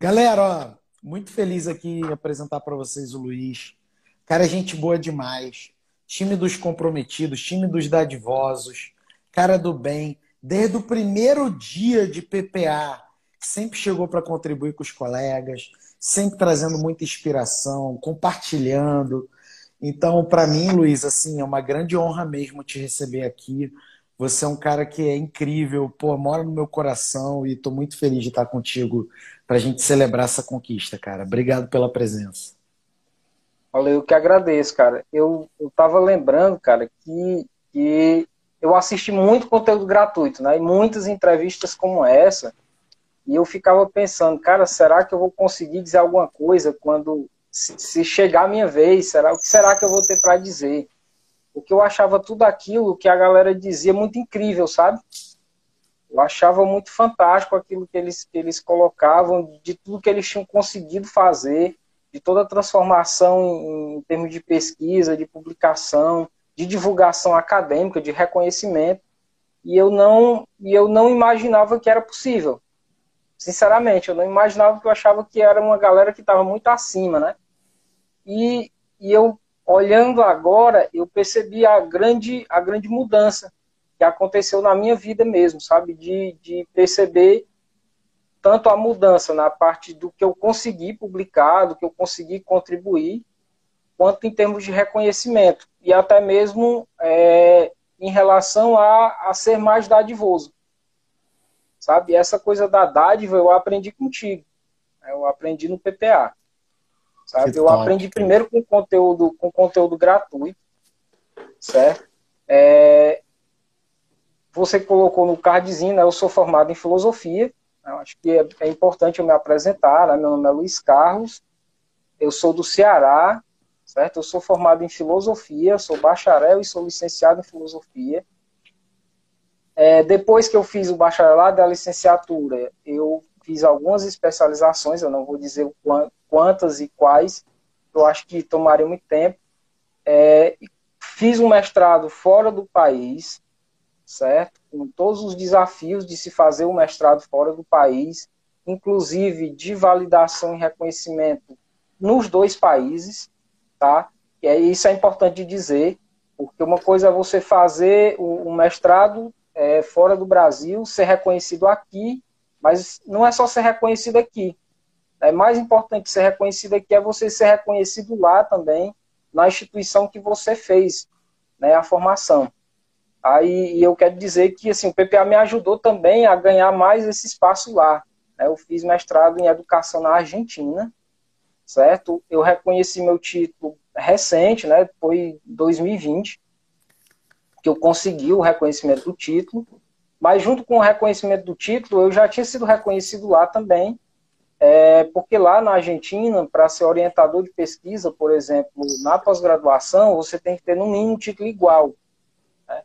Galera, ó, muito feliz aqui em apresentar para vocês o Luiz. Cara, gente boa demais. Time dos comprometidos, time dos dadivosos, cara do bem. Desde o primeiro dia de PPA, sempre chegou para contribuir com os colegas, sempre trazendo muita inspiração, compartilhando. Então, para mim, Luiz, assim, é uma grande honra mesmo te receber aqui. Você é um cara que é incrível, pô, mora no meu coração e estou muito feliz de estar contigo para a gente celebrar essa conquista, cara. Obrigado pela presença. Olha, eu que agradeço, cara. Eu, eu tava lembrando, cara, que, que eu assisti muito conteúdo gratuito, né? E muitas entrevistas como essa. E eu ficava pensando, cara, será que eu vou conseguir dizer alguma coisa quando se chegar a minha vez? Será o que será que eu vou ter para dizer? Porque eu achava tudo aquilo que a galera dizia muito incrível, sabe? Eu achava muito fantástico aquilo que eles, que eles colocavam, de tudo que eles tinham conseguido fazer, de toda a transformação em, em termos de pesquisa, de publicação, de divulgação acadêmica, de reconhecimento. E eu não, e eu não imaginava que era possível. Sinceramente, eu não imaginava que eu achava que era uma galera que estava muito acima, né? E, e eu olhando agora, eu percebi a grande, a grande mudança que aconteceu na minha vida mesmo, sabe? De, de perceber tanto a mudança na parte do que eu consegui publicar, do que eu consegui contribuir, quanto em termos de reconhecimento. E até mesmo é, em relação a, a ser mais dadivoso. Sabe? essa coisa da dádiva eu aprendi contigo. Eu aprendi no PPA. Sabe? eu aprendi primeiro com conteúdo, com conteúdo gratuito, certo? É, você colocou no cardzinho, né, eu sou formado em filosofia, né, acho que é, é, importante eu me apresentar, né, meu nome é Luiz Carlos, eu sou do Ceará, certo? Eu sou formado em filosofia, sou bacharel e sou licenciado em filosofia. É, depois que eu fiz o bacharelado e a licenciatura, eu fiz algumas especializações, eu não vou dizer quantas e quais, eu acho que tomaria muito tempo. É, fiz um mestrado fora do país, certo? Com todos os desafios de se fazer um mestrado fora do país, inclusive de validação e reconhecimento nos dois países, tá? E isso é importante dizer, porque uma coisa é você fazer o mestrado é, fora do Brasil, ser reconhecido aqui, mas não é só ser reconhecido aqui. É mais importante ser reconhecido aqui é você ser reconhecido lá também, na instituição que você fez né, a formação. Aí eu quero dizer que assim, o PPA me ajudou também a ganhar mais esse espaço lá. Né? Eu fiz mestrado em educação na Argentina, certo? Eu reconheci meu título recente, né? Foi 2020 que eu consegui o reconhecimento do título. Mas junto com o reconhecimento do título, eu já tinha sido reconhecido lá também, é, porque lá na Argentina, para ser orientador de pesquisa, por exemplo, na pós-graduação, você tem que ter no mínimo um título igual. Né?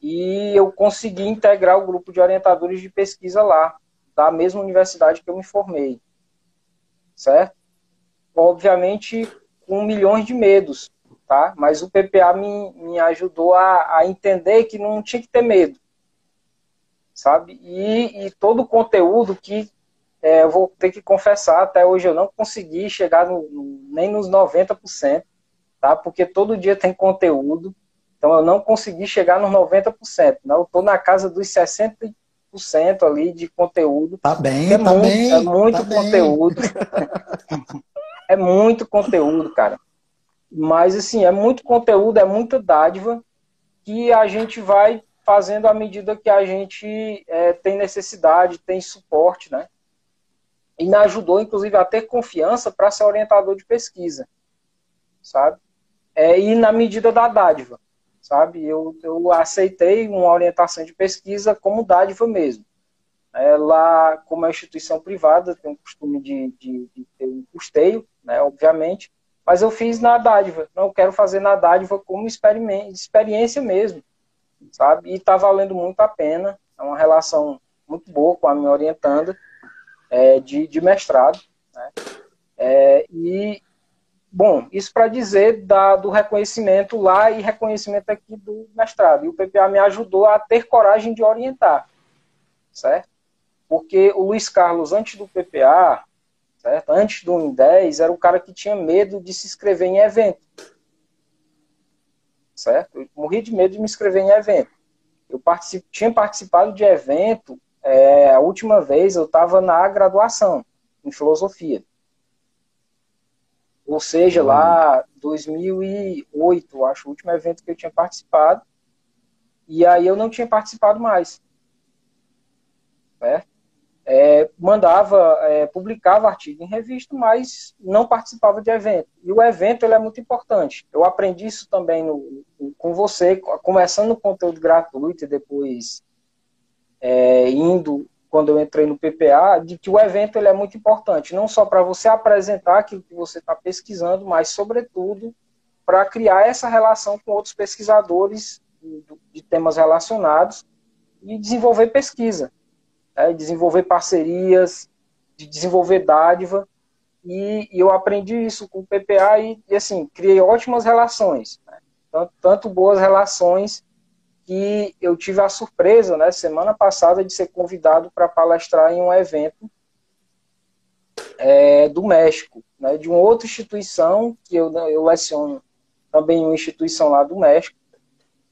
E eu consegui integrar o grupo de orientadores de pesquisa lá, da mesma universidade que eu me formei. Certo? Obviamente, com milhões de medos, tá? Mas o PPA me, me ajudou a, a entender que não tinha que ter medo sabe? E, e todo o conteúdo que é, eu vou ter que confessar, até hoje eu não consegui chegar no, nem nos 90%, tá? Porque todo dia tem conteúdo, então eu não consegui chegar nos 90%, não, eu estou na casa dos 60% ali de conteúdo. Tá bem, é tá muito, bem. É muito tá conteúdo. é muito conteúdo, cara. Mas, assim, é muito conteúdo, é muita dádiva que a gente vai fazendo à medida que a gente é, tem necessidade, tem suporte, né? E me ajudou, inclusive, a ter confiança para ser orientador de pesquisa, sabe? É, e na medida da dádiva, sabe? Eu, eu aceitei uma orientação de pesquisa como dádiva mesmo. É, lá, como é instituição privada, tem o costume de, de, de, ter um custeio, né, obviamente, mas eu fiz na dádiva. Não quero fazer na dádiva como experiência mesmo sabe? E está valendo muito a pena. É uma relação muito boa com a minha orientanda é, de, de mestrado. Né? É, e, bom, isso para dizer da, do reconhecimento lá e reconhecimento aqui do mestrado. E o PPA me ajudou a ter coragem de orientar, certo? Porque o Luiz Carlos, antes do PPA, certo? Antes do 10 era o cara que tinha medo de se inscrever em evento. Certo? Eu morri de medo de me inscrever em evento. Eu particip... tinha participado de evento, é, a última vez eu estava na graduação, em filosofia. Ou seja, lá 2008, acho, o último evento que eu tinha participado. E aí eu não tinha participado mais. Certo? é, mandava, é, publicava artigo em revista, mas não participava de evento. E o evento ele é muito importante. Eu aprendi isso também no, com você, começando no conteúdo gratuito e depois é, indo, quando eu entrei no PPA, de que o evento ele é muito importante, não só para você apresentar aquilo que você está pesquisando, mas, sobretudo, para criar essa relação com outros pesquisadores de, de temas relacionados e desenvolver pesquisa é, desenvolver parcerias, de desenvolver dádiva. E, e, eu aprendi isso com o PPA e, e assim, criei ótimas relações. Né? Tanto, tanto, boas relações que eu tive a surpresa, né, semana passada, de ser convidado para palestrar em um evento é, do México, né, de uma outra instituição, que eu, eu leciono também uma instituição lá do México,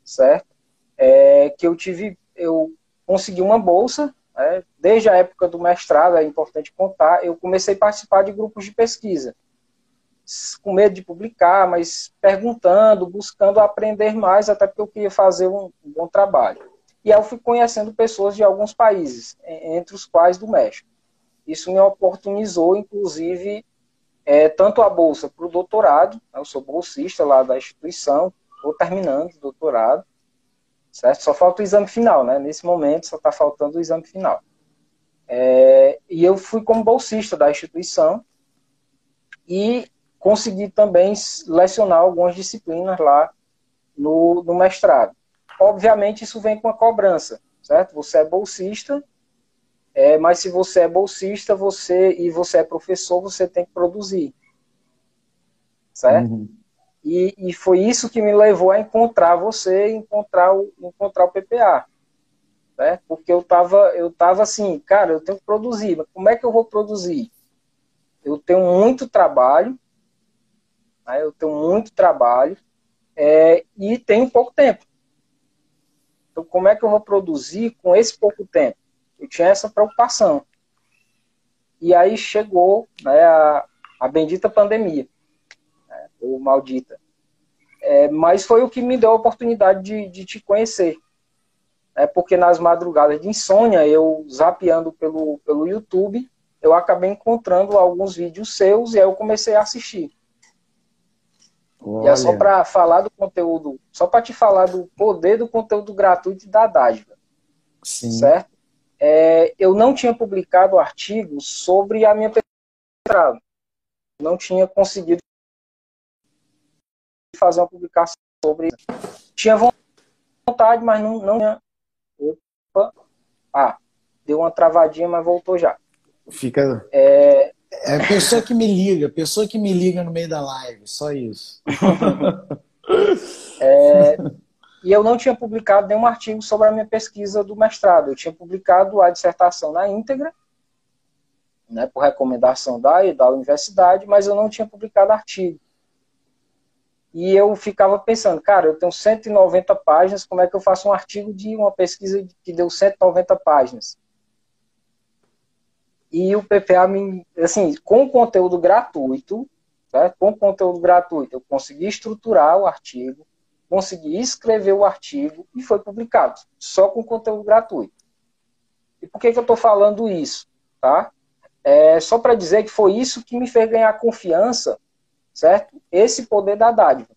certo? É, que eu tive, eu consegui uma bolsa né? Desde a época do mestrado, é importante contar, eu comecei a participar de grupos de pesquisa. Com medo de publicar, mas perguntando, buscando aprender mais, até porque eu queria fazer um, um bom trabalho. E aí eu fui conhecendo pessoas de alguns países, entre os quais do México. Isso me oportunizou, inclusive, é, tanto a bolsa para o doutorado, né? eu sou bolsista lá da instituição, estou terminando o doutorado, certo? Só falta o exame final, né? Nesse momento só está faltando o exame final. É, e eu fui como bolsista da instituição e consegui também lecionar algumas disciplinas lá no, no mestrado. Obviamente isso vem com a cobrança, certo? Você é bolsista, é, mas se você é bolsista, você e você é professor, você tem que produzir, certo? Uhum. E, e foi isso que me levou a encontrar você e encontrar o, encontrar o PPA. Né? Porque eu estava eu tava assim, cara, eu tenho que produzir, mas como é que eu vou produzir? Eu tenho muito trabalho, né? eu tenho muito trabalho é, e tenho pouco tempo. Então, como é que eu vou produzir com esse pouco tempo? Eu tinha essa preocupação. E aí chegou né, a, a bendita pandemia ou maldita. É, mas foi o que me deu a oportunidade de, de te conhecer. É porque nas madrugadas de insônia, eu zapeando pelo, pelo YouTube, eu acabei encontrando alguns vídeos seus e aí eu comecei a assistir. Olha. E é só para falar do conteúdo, só para te falar do poder do conteúdo gratuito da dádiva. Sim. Certo? É, eu não tinha publicado artigos sobre a minha pesquisa. Não tinha conseguido fazer uma publicação sobre isso. Tinha vontade, mas não, não tinha. Opa. Ah, deu uma travadinha, mas voltou já. Fica. É, é a pessoa que me liga, pessoa que me liga no meio da live, só isso. é, e eu não tinha publicado nenhum artigo sobre a minha pesquisa do mestrado. Eu tinha publicado a dissertação na íntegra, né, por recomendação da, da universidade, mas eu não tinha publicado artigo. E eu ficava pensando, cara, eu tenho 190 páginas, como é que eu faço um artigo de uma pesquisa que deu 190 páginas? E o PPA, me, assim, com conteúdo gratuito, certo? com conteúdo gratuito, eu consegui estruturar o artigo, consegui escrever o artigo e foi publicado, só com conteúdo gratuito. E por que, que eu estou falando isso? Tá? É só para dizer que foi isso que me fez ganhar confiança certo? Esse poder da dádiva.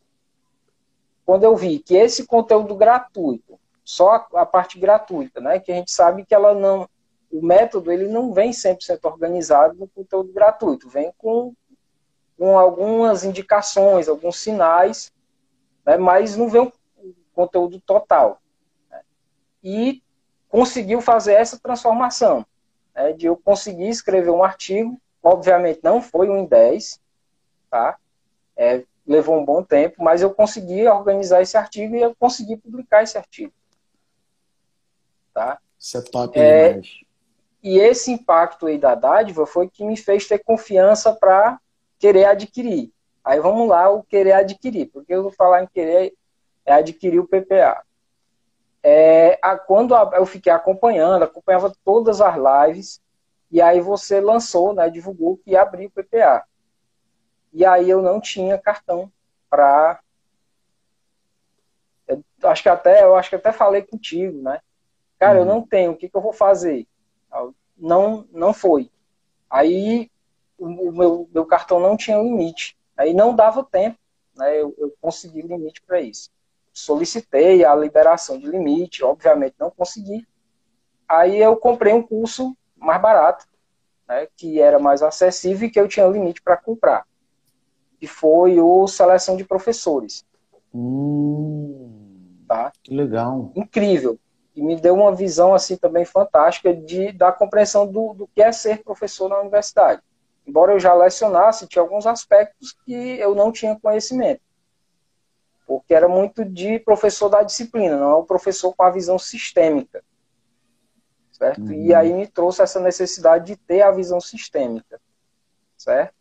Quando eu vi que esse conteúdo gratuito, só a parte gratuita, né, que a gente sabe que ela não, o método ele não vem 100% organizado no conteúdo gratuito, vem com, com algumas indicações, alguns sinais, né, mas não vem o conteúdo total. Né? E conseguiu fazer essa transformação, né, de eu conseguir escrever um artigo, obviamente não foi um em 10, tá? É, levou um bom tempo, mas eu consegui organizar esse artigo e eu consegui publicar esse artigo. Tá? Isso é top é, demais. E esse impacto aí da dádiva foi que me fez ter confiança para querer adquirir. Aí vamos lá, o querer adquirir, porque eu vou falar em querer é adquirir o PPA. É, a, quando a, eu fiquei acompanhando, acompanhava todas as lives, e aí você lançou, né, divulgou que ia abrir o PPA. E aí eu não tinha cartão para acho que até eu acho que até falei contigo, né? Cara, eu uhum. não tenho, o que, que eu vou fazer? Não, não foi. Aí o, o meu, meu cartão não tinha limite. Aí não dava tempo, né? Eu, eu consegui limite para isso. Solicitei a liberação de limite, obviamente não consegui. Aí eu comprei um curso mais barato, né? Que era mais acessível e que eu tinha limite para comprar. Que foi o Seleção de Professores. Hum, tá? Que legal. Incrível e me deu uma visão assim também fantástica de, da compreensão do, do que é ser professor na universidade. Embora eu já lecionasse, tinha alguns aspectos que eu não tinha conhecimento. Porque era muito de professor da disciplina, não é um professor com a visão sistêmica. Certo? Uhum. E aí me trouxe essa necessidade de ter a visão sistêmica. Certo?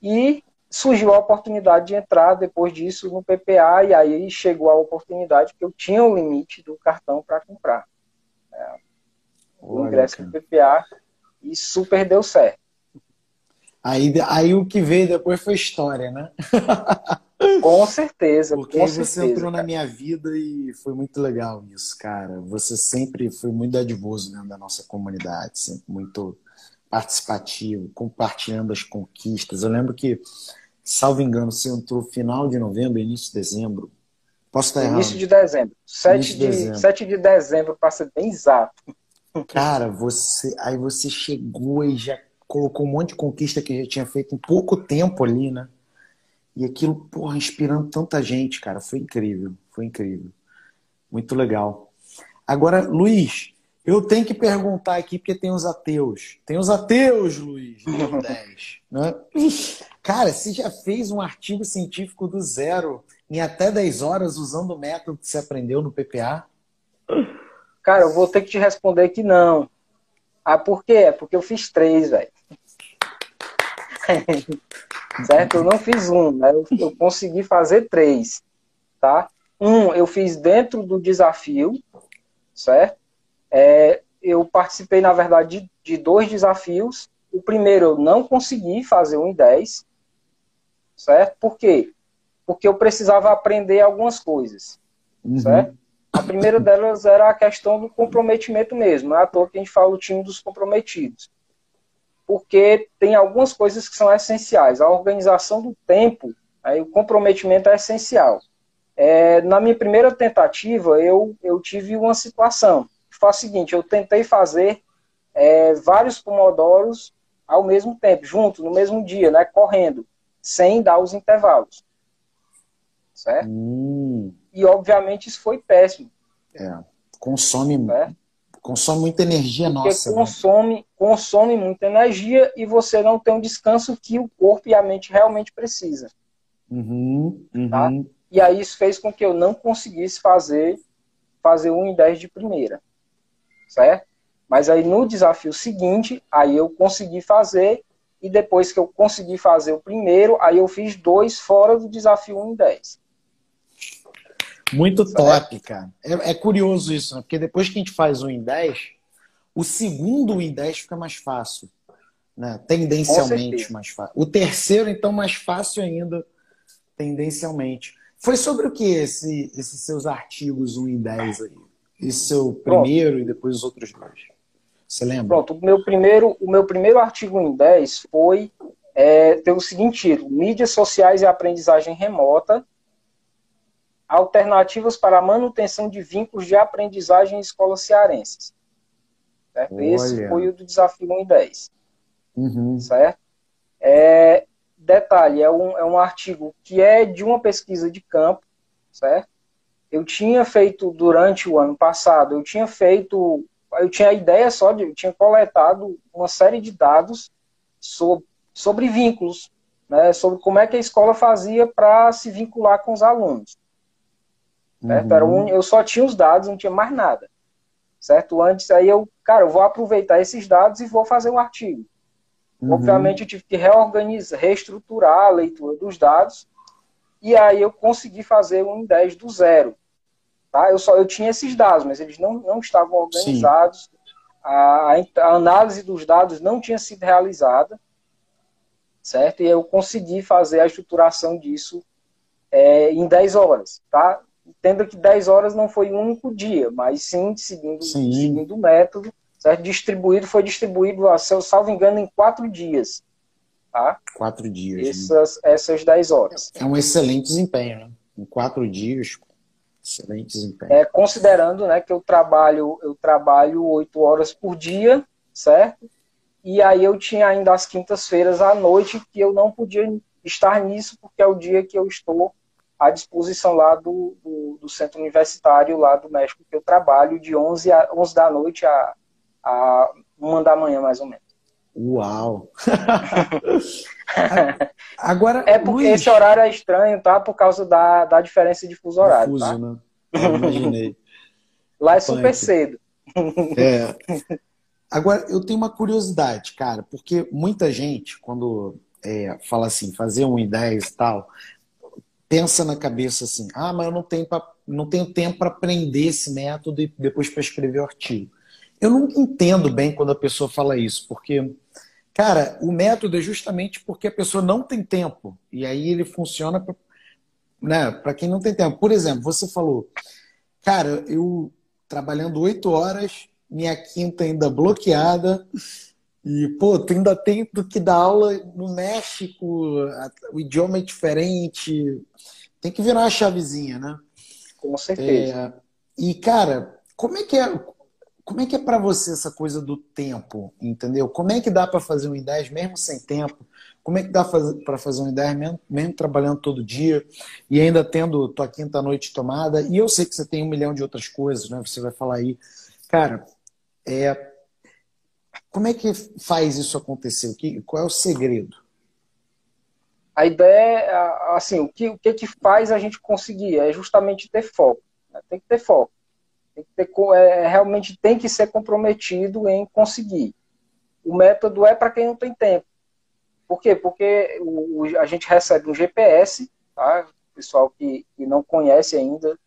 E surgiu a oportunidade de entrar depois disso no PPA e aí chegou a oportunidade que eu tinha o limite do cartão para comprar é, o ingresso do PPA e super deu certo. Aí, aí o que veio depois foi história, né? Com certeza. Porque com você certeza, entrou cara. na minha vida e foi muito legal isso, cara. Você sempre foi muito dadivoso dentro da nossa comunidade, sempre muito participativo, compartilhando as conquistas. Eu lembro que salvo engano, você entrou final de novembro, início de dezembro. Posso estar errado? Início de dezembro. 7 de, de dezembro. 7 de dezembro, para ser bem exato. Cara, você aí você chegou e já colocou um monte de conquista que já tinha feito em pouco tempo ali, né? E aquilo, porra, inspirando tanta gente, cara. Foi incrível, foi incrível. Muito legal. Agora, Luiz, eu tenho que perguntar aqui, porque tem os ateus. Tem os ateus, Luiz, 10. Né? Cara, você já fez um artigo científico do zero em até 10 horas usando o método que você aprendeu no PPA? Cara, eu vou ter que te responder que não. Ah, por quê? É porque eu fiz três, velho. certo? Eu não fiz um, né? Eu, eu, consegui fazer três, tá? Um, eu fiz dentro do desafio, certo? É, eu participei, na verdade, de, de dois desafios. O primeiro eu não consegui fazer um em 10, certo? Por quê? Porque eu precisava aprender algumas coisas, uhum. certo? A primeira delas era a questão do comprometimento mesmo, não é à toa que a gente fala o time dos comprometidos. Porque tem algumas coisas que são essenciais. A organização do tempo, aí o comprometimento é essencial. É, na minha primeira tentativa, eu, eu tive uma situação. Foi a seguinte, eu tentei fazer é, vários pomodoros ao mesmo tempo, junto, no mesmo dia, né, correndo sem dar os intervalos. Certo? Hum. E, obviamente, isso foi péssimo. É. Consome, consome muita energia Porque nossa. Né? Consome, né? consome muita energia e você não tem um descanso que o corpo e a mente realmente precisam. Uhum, uhum. Tá? E aí isso fez com que eu não conseguisse fazer fazer 1 em 10 de primeira. Certo? Mas aí no desafio seguinte, aí eu consegui fazer e depois que eu consegui fazer o primeiro, aí eu fiz dois fora do desafio 1 em 10. Muito top, cara. É, é, curioso isso, né? Porque depois que a gente faz um em 10, o segundo em 10 fica mais fácil. Né? Tendencialmente mais fácil. O terceiro, então, mais fácil ainda, tendencialmente. Foi sobre o que esse, esses seus artigos 1 em 10 aí? Esse seu primeiro Pronto. e depois os outros dois? Você lembra? Pronto, o meu primeiro, o meu primeiro artigo em 10 foi é, ter o seguinte título: Mídias sociais e aprendizagem remota. Alternativas para a manutenção de vínculos de aprendizagem em escolas cearenses. Certo? Esse foi o do desafio 1 em 10. Uhum. Certo? É, detalhe, é um, é um artigo que é de uma pesquisa de campo, certo? Eu tinha feito durante o ano passado, eu tinha feito eu tinha a ideia só de, eu tinha coletado uma série de dados sobre, sobre vínculos, né, sobre como é que a escola fazia para se vincular com os alunos. Uhum. Era um, eu só tinha os dados, não tinha mais nada. certo? Antes aí eu, cara, eu vou aproveitar esses dados e vou fazer um artigo. Uhum. Obviamente eu tive que reorganizar, reestruturar a leitura dos dados e aí eu consegui fazer um 10 do zero. Tá? Eu só eu tinha esses dados, mas eles não, não estavam organizados. A, a, análise dos dados não tinha sido realizada, certo? E eu consegui fazer a estruturação disso é, em 10 horas, tá? Entenda que 10 horas não foi um único dia, mas sim seguindo, sim. seguindo o método, certo? Distribuído, foi distribuído, se eu salvo engano, em quatro dias. Tá? Quatro dias. Essas, né? essas 10 horas. É um excelente desempenho, né? Em quatro dias, excelente desempenho. É, considerando né, que eu trabalho, eu trabalho oito horas por dia, certo? E aí eu tinha ainda as quintas-feiras à noite que eu não podia estar nisso, porque é o dia que eu estou à disposição lá do, do, do, centro universitário lá do México que eu trabalho de 11, a, 11 da noite a, a 1 da manhã, mais ou menos. Uau! Agora, é porque Luiz... esse horário é estranho, tá? Por causa da, da diferença de fuso horário. Fuso, tá? né? Eu imaginei. Lá é super cedo. É. Agora, eu tenho uma curiosidade, cara, porque muita gente, quando é, fala assim, fazer um em 10 e tal, pensa na cabeça assim, ah, mas eu não tenho, pra, não tenho tempo para aprender esse método e depois para escrever o artigo. Eu não entendo bem quando a pessoa fala isso, porque, cara, o método é justamente porque a pessoa não tem tempo. E aí ele funciona para né, quem não tem tempo. Por exemplo, você falou, cara, eu trabalhando oito horas, minha quinta ainda bloqueada, e, pô, tu ainda tem que dar aula no México, o idioma é diferente. Tem que virar uma chavezinha, né? Com certeza. É, e, cara, como é que é. Como é que é para você essa coisa do tempo, entendeu? Como é que dá para fazer um 10 mesmo sem tempo? Como é que dá para fazer um 10 mesmo, mesmo trabalhando todo dia e ainda tendo tua quinta noite tomada? E eu sei que você tem um milhão de outras coisas, né? Você vai falar aí. Cara, é, como é que faz isso acontecer? Qual é o segredo? A ideia, é, assim, o que, o que, que faz a gente conseguir é justamente ter foco. Né? Tem que ter foco. Tem ter, é, realmente tem que ser comprometido em conseguir. O método é para quem não tem tempo. Por quê? Porque o, a gente recebe um GPS, tá? Pessoal que, que não conhece ainda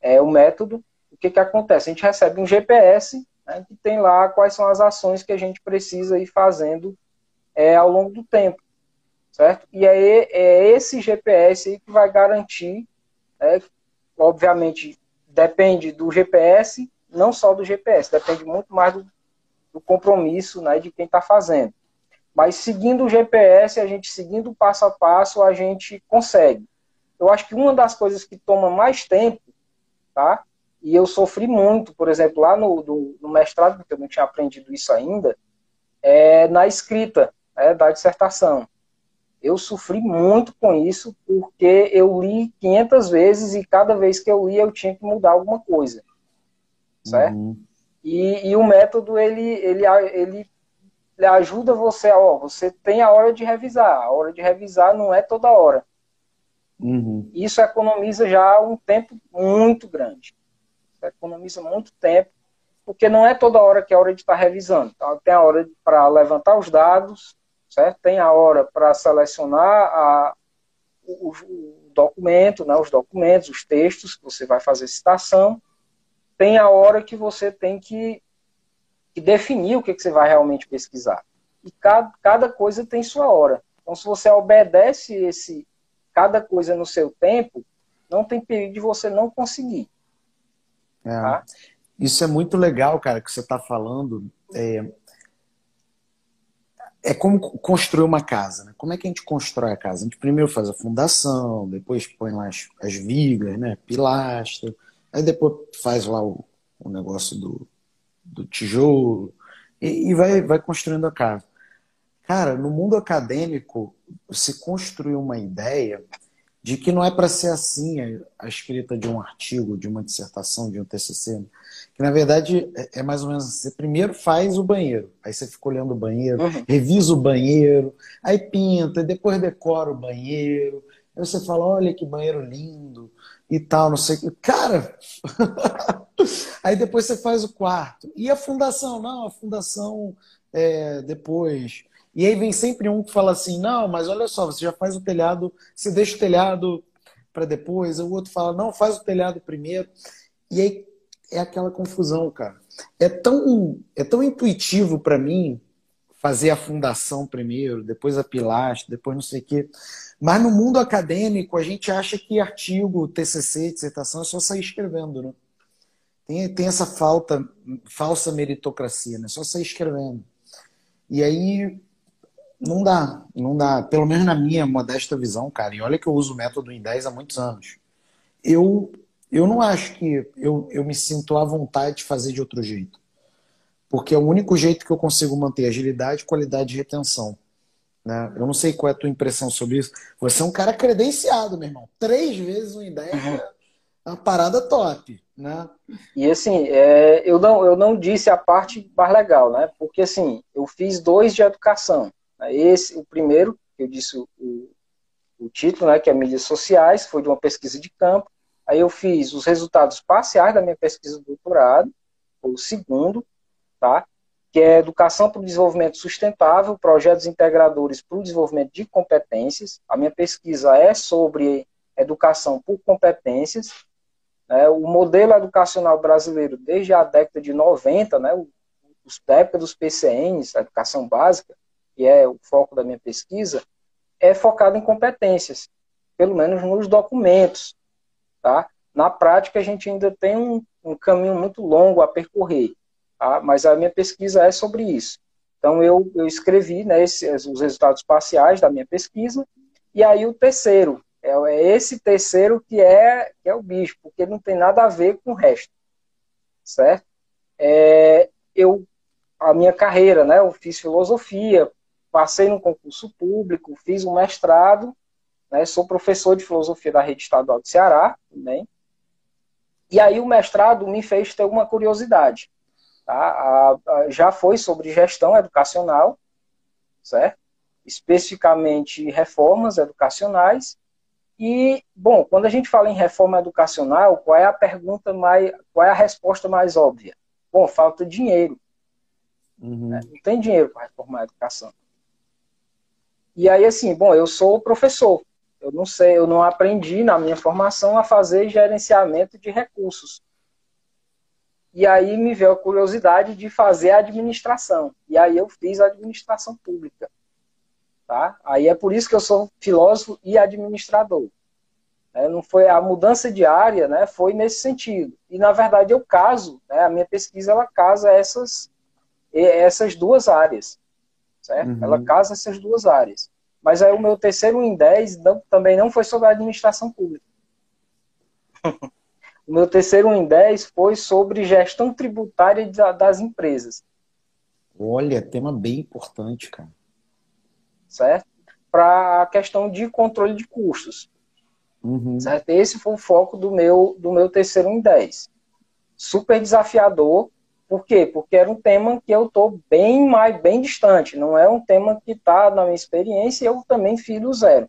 é o método. O que, que acontece? A gente recebe um GPS né, que tem lá quais são as ações que a gente precisa ir fazendo é, ao longo do tempo, certo? E aí é esse GPS aí que vai garantir, é, obviamente depende do GPS, não só do GPS, depende muito mais do, do compromisso né, de quem está fazendo. Mas seguindo o GPS, a gente seguindo passo a passo, a gente consegue. Eu acho que uma das coisas que toma mais tempo, tá? E eu sofri muito, por exemplo, lá no, do, no mestrado, porque eu não tinha aprendido isso ainda, é na escrita é, da dissertação. Eu sofri muito com isso, porque eu li 500 vezes e cada vez que eu li eu tinha que mudar alguma coisa. Certo? Uhum. E, e, o método, ele, ele, ele, ele ajuda você, ó, você tem a hora de revisar. A hora de revisar não é toda hora. Uhum. Isso economiza já um tempo muito grande economiza muito tempo, porque não é toda hora que é hora de estar revisando. Então, tem a hora para levantar os dados, certo? Tem a hora para selecionar a, o, o, documento, né, os documentos, os textos que você vai fazer citação. Tem a hora que você tem que, que definir o que, que você vai realmente pesquisar. E cada, cada coisa tem sua hora. Então, se você obedece esse cada coisa no seu tempo, não tem perigo de você não conseguir. É. Tá? Isso é muito legal, cara, que você está falando. É, é como construir uma casa. Né? Como é que a gente constrói a casa? A gente primeiro faz a fundação, depois põe lá as, as vigas, né? pilastra, aí depois faz lá o, o negócio do, do tijolo e, e, vai, vai construindo a casa. Cara, no mundo acadêmico, se construir uma ideia de que não é para ser assim a, escrita de um artigo, de uma dissertação, de um TCC. Que na verdade é, é mais ou menos assim: você primeiro faz o banheiro, aí você fica olhando o banheiro, uhum. revisa o banheiro, aí pinta, depois decora o banheiro. Aí você fala: olha que banheiro lindo, e tal, não sei o que. Cara, aí depois você faz o quarto. E a fundação? Não, a fundação é, depois. E aí vem sempre um que fala assim: não, mas olha só, você já faz o telhado, você deixa o telhado para depois. O outro fala: não, faz o telhado primeiro. E aí é aquela confusão, cara. É tão, é tão intuitivo para mim fazer a fundação primeiro, depois a pilastra, depois não sei o quê. Mas no mundo acadêmico, a gente acha que artigo, TCC, dissertação é só sair escrevendo, né? Tem, tem essa falta, falsa meritocracia, né? Só sair escrevendo. E aí não dá, não dá. Pelo menos na minha modesta visão, cara. E olha que eu uso o método em 10 há muitos anos. Eu, eu não acho que eu, eu me sinto à vontade de fazer de outro jeito. Porque é o único jeito que eu consigo manter agilidade, qualidade e retenção. Né? Eu não sei qual é a tua impressão sobre isso. Você é um cara credenciado, meu irmão. Três vezes uma ideia uhum. é uma parada top. Né? E assim, é, eu, não, eu não disse a parte mais legal, né? Porque assim, eu fiz dois de educação. Né? Esse, o primeiro, eu disse o, o título, né, que é mídias sociais, foi de uma pesquisa de campo. Aí eu fiz os resultados parciais da minha pesquisa de doutorado, o segundo, tá? que é Educação para o Desenvolvimento Sustentável, Projetos Integradores para o Desenvolvimento de Competências. A minha pesquisa é sobre educação por competências. Né? O modelo educacional brasileiro, desde a década de 90, né? os, da época dos PCNs, a educação básica, que é o foco da minha pesquisa, é focado em competências, pelo menos nos documentos. Tá? Na prática, a gente ainda tem um, um caminho muito longo a percorrer. Tá? Mas a minha pesquisa é sobre isso. Então, eu, eu escrevi né, os resultados parciais da minha pesquisa, e aí o terceiro, é, é esse terceiro que é, que é o bicho, porque não tem nada a ver com o resto, certo? É, eu, a minha carreira, né, eu fiz filosofia, passei no concurso público, fiz um mestrado, né, sou professor de filosofia da Rede Estadual do Ceará também, e aí o mestrado me fez ter uma curiosidade. Tá? A, a, já foi sobre gestão educacional, certo? Especificamente reformas educacionais. E, bom, quando a gente fala em reforma educacional, qual é a pergunta mais. qual é a resposta mais óbvia? Bom, falta dinheiro. Uhum. Né? Não tem dinheiro para reformar a educação. E aí, assim, bom, eu sou professor. Eu não sei, eu não aprendi na minha formação a fazer gerenciamento de recursos. E aí me veio a curiosidade de fazer administração. E aí eu fiz a administração pública. Tá? Aí é por isso que eu sou filósofo e administrador. É, não foi a mudança de área, né? Foi nesse sentido. E na verdade eu caso, né? A minha pesquisa ela casa essas essas duas áreas, certo? Uhum. Ela casa essas duas áreas. Mas aí o meu terceiro em 10 não, também não foi sobre a administração pública. O meu terceiro em 10 foi sobre gestão tributária das empresas. Olha, tema bem importante, cara. Certo? Para a questão de controle de custos. Uhum. Certo? Esse foi o foco do meu, do meu terceiro em 10. Super desafiador. Por quê? Porque era um tema que eu estou bem mais bem distante. Não é um tema que está na minha experiência e eu também fiz do zero.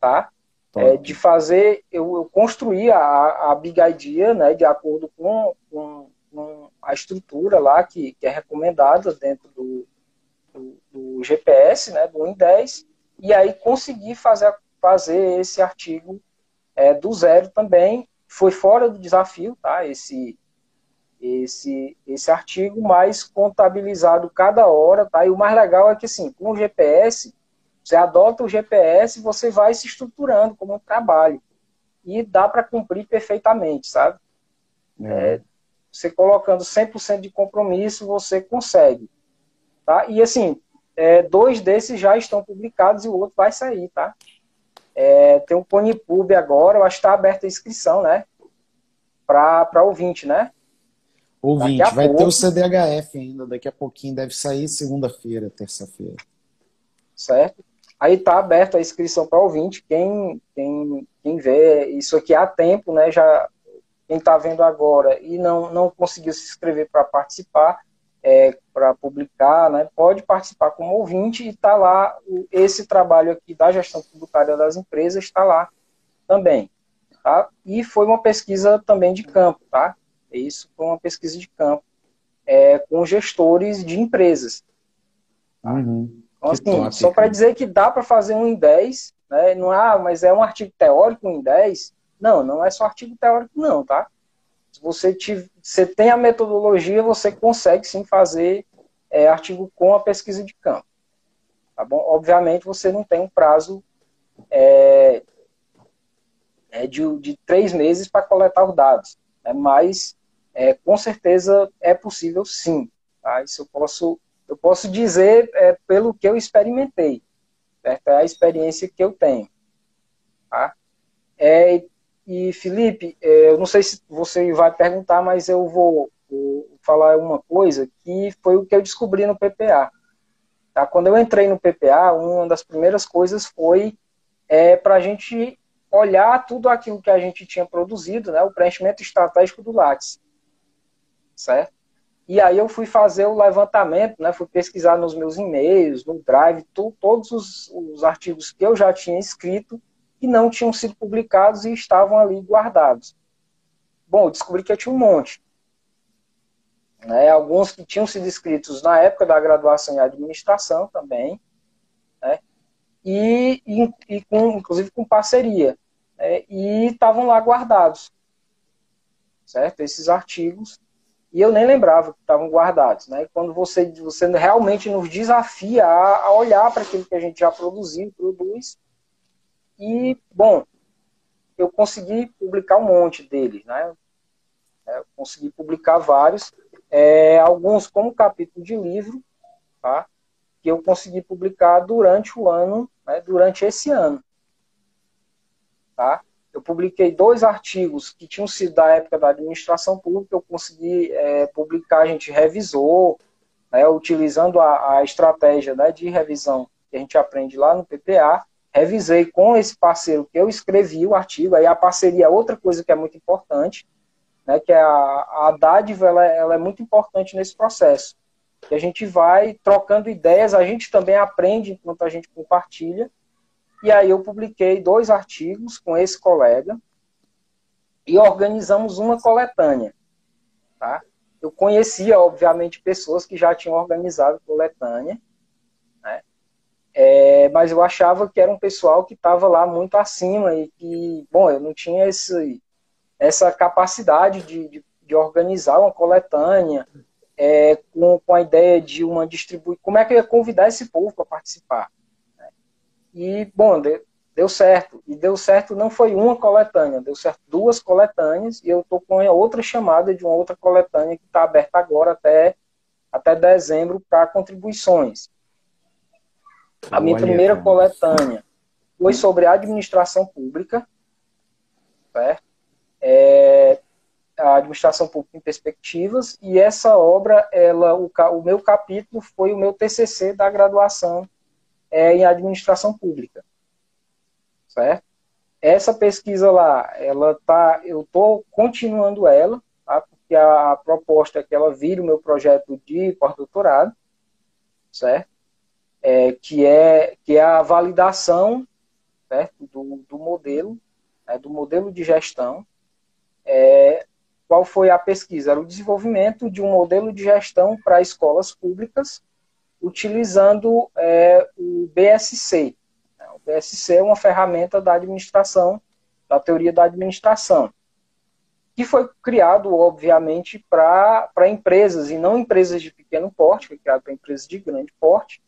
Tá? é, de fazer, eu, eu construí a, a Big Idea, né, de acordo com, com, com a estrutura lá que, que, é recomendada dentro do, do, do GPS, né, do Win10, e aí consegui fazer, fazer esse artigo é, do zero também, foi fora do desafio, tá, esse, esse, esse artigo, mas contabilizado cada hora, tá, e o mais legal é que, assim, com o GPS, você adota o GPS você vai se estruturando como um trabalho. E dá para cumprir perfeitamente, sabe? É. É, você colocando 100% de compromisso, você consegue. Tá? E assim, é, dois desses já estão publicados e o outro vai sair, tá? É, tem o Ponipub agora, eu acho que está aberta a inscrição, né? Para ouvinte, né? Ouvinte, vai pouco, ter o CDHF ainda, daqui a pouquinho, deve sair segunda-feira, terça-feira. Certo? Aí está aberto a inscrição para ouvinte. Quem, quem, quem vê isso aqui há tempo, né? Já quem está vendo agora e não, não conseguiu se inscrever para participar, é, para publicar, né? Pode participar como ouvinte e está lá esse trabalho aqui da gestão tributária das empresas está lá também. tá? E foi uma pesquisa também de campo, tá? Isso foi uma pesquisa de campo é, com gestores de empresas. Uhum. Então, assim, top, só para dizer que dá para fazer um em 10, né? Não ah, mas é um artigo teórico em 10. Não, não é só artigo teórico, não, tá? Se você, te, você tem a metodologia, você consegue sim fazer é, artigo com a pesquisa de campo. Tá bom? Obviamente você não tem um prazo é, é de, de três meses para coletar os dados, né? mas é, com certeza é possível sim. Tá? Isso eu posso, eu posso dizer é, pelo que eu experimentei. Certo? É a experiência que eu tenho. Tá? É, e, Felipe, é, eu não sei se você vai perguntar, mas eu vou, vou, falar uma coisa que foi o que eu descobri no PPA. Tá? Quando eu entrei no PPA, uma das primeiras coisas foi é, para a gente olhar tudo aquilo que a gente tinha produzido, né, o preenchimento estratégico do Lattes. Certo? E aí eu fui fazer o levantamento, né, fui pesquisar nos meus e-mails, no Drive, tu, todos os, os artigos que eu já tinha escrito que não tinham sido publicados e estavam ali guardados. Bom, eu descobri que eu tinha um monte. Né, alguns que tinham sido escritos na época da graduação em administração também, né, e, e, e com, inclusive com parceria, né, e estavam lá guardados, certo? Esses artigos, e eu nem lembrava que estavam guardados, né? Quando você, você realmente nos desafia a, a olhar para aquilo que a gente já produziu, produz, e, bom, eu consegui publicar um monte deles, né? É, eu consegui publicar vários, é, alguns como capítulo de livro, tá? Que eu consegui publicar durante o ano, né, durante esse ano, tá? Eu publiquei dois artigos que tinham sido da época da administração pública, eu consegui é, publicar, a gente revisou, né, utilizando a, a estratégia né, de revisão que a gente aprende lá no PPA, revisei com esse parceiro que eu escrevi o artigo, aí a parceria é outra coisa que é muito importante, né, que é a, a dádiva ela, ela é muito importante nesse processo. A gente vai trocando ideias, a gente também aprende enquanto a gente compartilha. E aí eu publiquei dois artigos com esse colega e organizamos uma coletânea. Tá? Eu conhecia, obviamente, pessoas que já tinham organizado coletânea, é, mas eu achava que era um pessoal que estava lá muito acima e que, bom, eu não tinha esse, essa capacidade de, de, de organizar uma coletânea é, com, com a ideia de uma distribuição. Como é que eu ia convidar esse povo para participar? E, bom, deu, deu certo. E deu certo não foi uma coletânea, deu certo duas coletâneas e eu estou com a outra chamada de uma outra coletânea que está aberta agora até, até dezembro para contribuições. A minha Olha, primeira cara. coletânea foi sobre administração pública, certo? É, a administração pública em perspectivas e essa obra, ela, o, o meu capítulo foi o meu TCC da graduação é, em administração pública, certo? Essa pesquisa lá, ela tá, eu estou continuando ela, tá? porque a, proposta é que ela vire o meu projeto de pós-doutorado, certo? é, que, é, que é a validação certo? Do, do modelo, né, do modelo de gestão. É, qual foi a pesquisa? Era o desenvolvimento de um modelo de gestão para escolas públicas, utilizando é, o BSC. O BSC é uma ferramenta da administração, da teoria da administração, que foi criado, obviamente, para empresas, e não empresas de pequeno porte, foi criado para empresas de grande porte,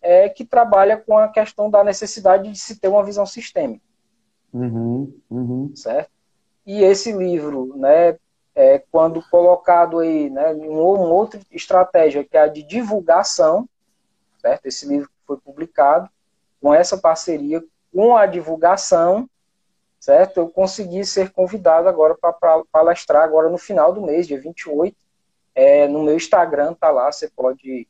é, que trabalha com a questão da necessidade de se ter uma visão sistêmica. Uhum, uhum. Certo? E esse livro, né, é, quando colocado aí, né, em uma outra estratégia, que é a de divulgação, certo? Esse livro foi publicado com essa parceria com a divulgação, certo? Eu consegui ser convidado agora para palestrar agora no final do mês, dia 28, é, no meu Instagram, tá lá, você pode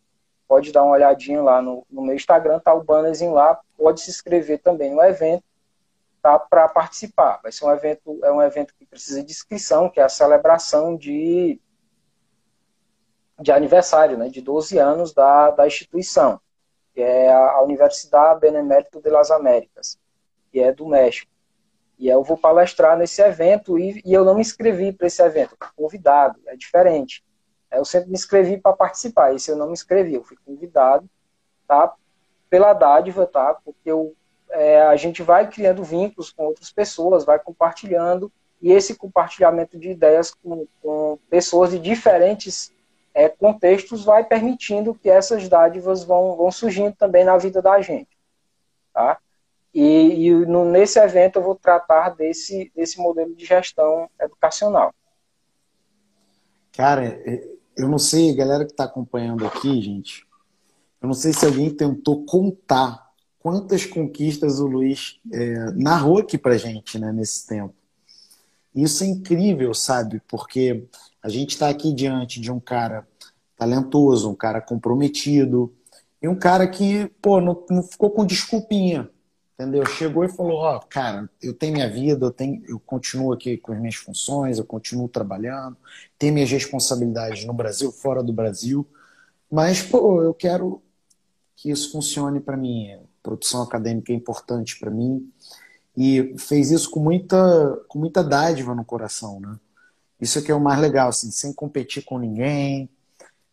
pode dar uma olhadinha lá no, no meu Instagram, tá o bannerzinho lá, pode se inscrever também no evento, tá, para participar. Vai ser um evento, é um evento que precisa de inscrição, que é a celebração de, de aniversário, né, de 12 anos da, da instituição, que é a, Universidade Benemérito de las Américas, que é do México. E eu vou palestrar nesse evento e, e eu não me inscrevi para esse evento, convidado, é diferente. Eu sempre me inscrevi para participar, esse eu não me inscrevi, eu fui convidado, tá? Pela dádiva, tá? Porque eu, é, a gente vai criando vínculos com outras pessoas, vai compartilhando, e esse compartilhamento de ideias com, com pessoas de diferentes é, contextos vai permitindo que essas dádivas vão, vão surgindo também na vida da gente. Tá? E, e no, nesse evento eu vou tratar desse, desse modelo de gestão educacional. Cara, é, eu não sei, galera que está acompanhando aqui, gente, eu não sei se alguém tentou contar quantas conquistas o Luiz é, narrou aqui pra gente, né, nesse tempo. Isso é incrível, sabe? Porque a gente está aqui diante de um cara talentoso, um cara comprometido, e um cara que, pô, não, não ficou com desculpinha, entendeu? Chegou e falou, ó, oh, cara, eu tenho minha vida, eu, tenho, eu continuo aqui com as minhas funções, eu continuo trabalhando, tenho minhas responsabilidades no Brasil, fora do Brasil, mas, pô, eu quero que isso funcione para mim. Produção acadêmica é importante para mim, e fez isso com muita, com muita dádiva no coração, né? Isso que é o mais legal, assim, sem competir com ninguém,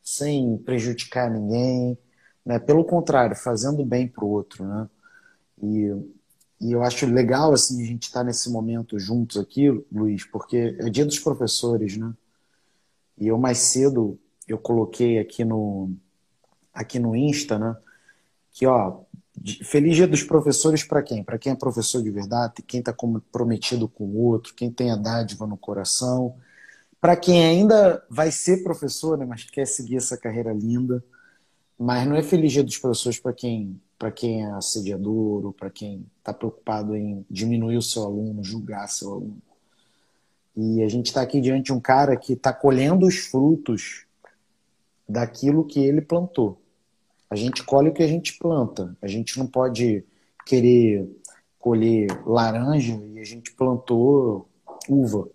sem prejudicar ninguém, né? Pelo contrário, fazendo bem para o outro, né? E, e eu acho legal, assim, a gente estar tá nesse momento juntos aqui, Luiz, porque é dia dos professores, né? E eu mais cedo, eu coloquei aqui no, aqui no Insta, né? Que, ó, Feliz Dia dos Professores para quem? Para quem é professor de verdade, quem está comprometido com o outro, quem tem a dádiva no coração. Para quem ainda vai ser professor, né, mas quer seguir essa carreira linda. Mas não é Feliz Dia dos Professores para quem, quem é assediador ou para quem está preocupado em diminuir o seu aluno, julgar seu aluno. E a gente está aqui diante de um cara que está colhendo os frutos daquilo que ele plantou. A gente colhe o que a gente planta. A gente não pode querer colher laranja e a gente plantou uva,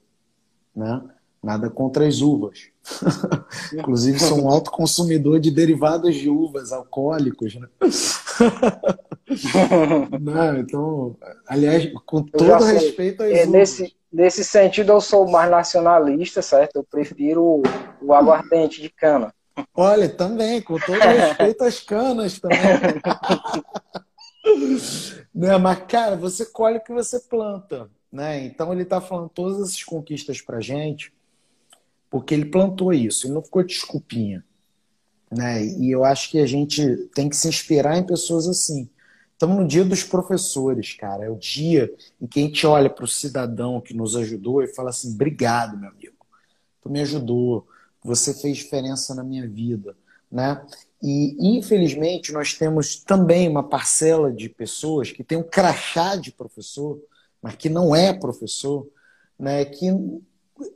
né? Nada contra as uvas. Inclusive, sou um alto consumidor de derivados de uvas alcoólicos, né? Não, então, aliás, com todo respeito às é, uvas. Nesse, nesse sentido, eu sou mais nacionalista, certo? Eu prefiro o aguardente de cana. Olha, também, com todo respeito às canas também. né? Mas, cara, você colhe o que você planta. Né? Então ele está falando todas essas conquistas pra gente, porque ele plantou isso, ele não ficou desculpinha. Né? E eu acho que a gente tem que se inspirar em pessoas assim. Estamos no dia dos professores, cara. É o dia em que a gente olha para o cidadão que nos ajudou e fala assim: obrigado, meu amigo. Tu me ajudou você fez diferença na minha vida, né? E infelizmente nós temos também uma parcela de pessoas que tem um crachá de professor, mas que não é professor, né? Que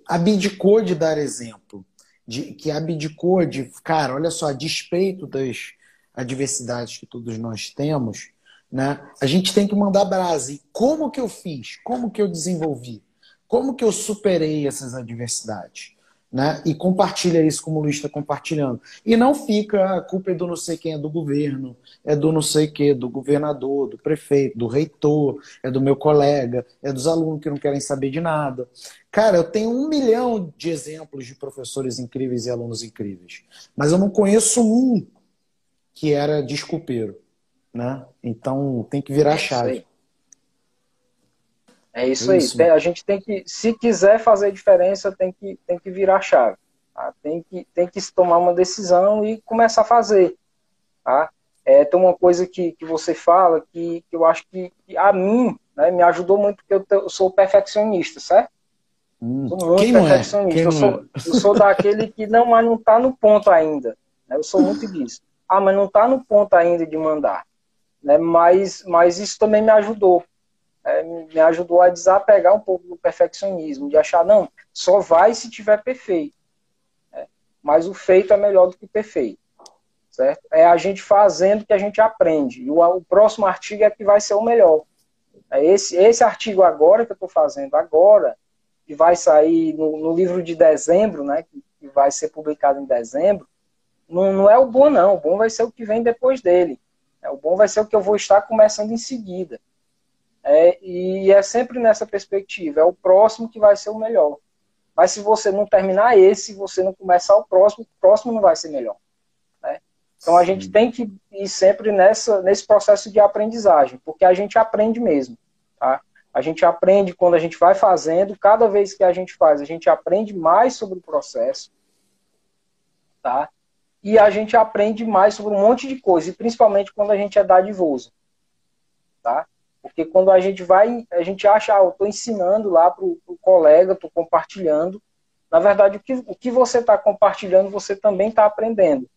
abdicou de dar exemplo, de, que abdicou de, cara, olha só, a despeito das adversidades que todos nós temos, né? A gente tem que mandar brasa. E como que eu fiz? Como que eu desenvolvi? Como que eu superei essas adversidades? Né? E compartilha isso como o Luiz está compartilhando. E não fica a culpa é do não sei quem, é do governo, é do não sei que, do governador, do prefeito, do reitor, é do meu colega, é dos alunos que não querem saber de nada. Cara, eu tenho um milhão de exemplos de professores incríveis e alunos incríveis, mas eu não conheço um que era desculpeiro, né? Então tem que virar chave. É isso, isso. aí. a gente tem que, se quiser fazer diferença, tem que, tem que virar chave. Tá? Tem, que, tem que tomar uma decisão e começar a fazer. Tá? É, tem uma coisa que, que você fala que, que eu acho que, que a mim né, me ajudou muito, porque eu, eu sou perfeccionista, certo? Hum, sou muito quem é? perfeccionista. É? Eu, sou, é? eu sou daquele que não, mas não está no ponto ainda. Né? Eu sou muito disso. Ah, mas não está no ponto ainda de mandar. Né? Mas, mas isso também me ajudou é, me ajudou a desapegar um pouco do perfeccionismo, de achar, não, só vai se tiver perfeito. É, mas o feito é melhor do que o perfeito. Certo? É a gente fazendo que a gente aprende. E o, o próximo artigo é que vai ser o melhor. É esse, esse artigo agora que eu estou fazendo agora, que vai sair no, no, livro de dezembro, né, que, que vai ser publicado em dezembro, não, não, é o bom, não. O bom vai ser o que vem depois dele. É, o bom vai ser o que eu vou estar começando em seguida. É, e é sempre nessa perspectiva, é o próximo que vai ser o melhor. Mas se você não terminar esse, você não começar o próximo, o próximo não vai ser melhor. Né? Então a gente tem que ir sempre nessa, nesse processo de aprendizagem, porque a gente aprende mesmo. Tá? A gente aprende quando a gente vai fazendo, cada vez que a gente faz, a gente aprende mais sobre o processo. Tá? E a gente aprende mais sobre um monte de coisa, e principalmente quando a gente é dadivoso. Tá? Porque quando a gente vai, a gente acha, ah, eu estou ensinando lá para o colega, estou compartilhando. Na verdade, o que, o que você está compartilhando, você também está aprendendo.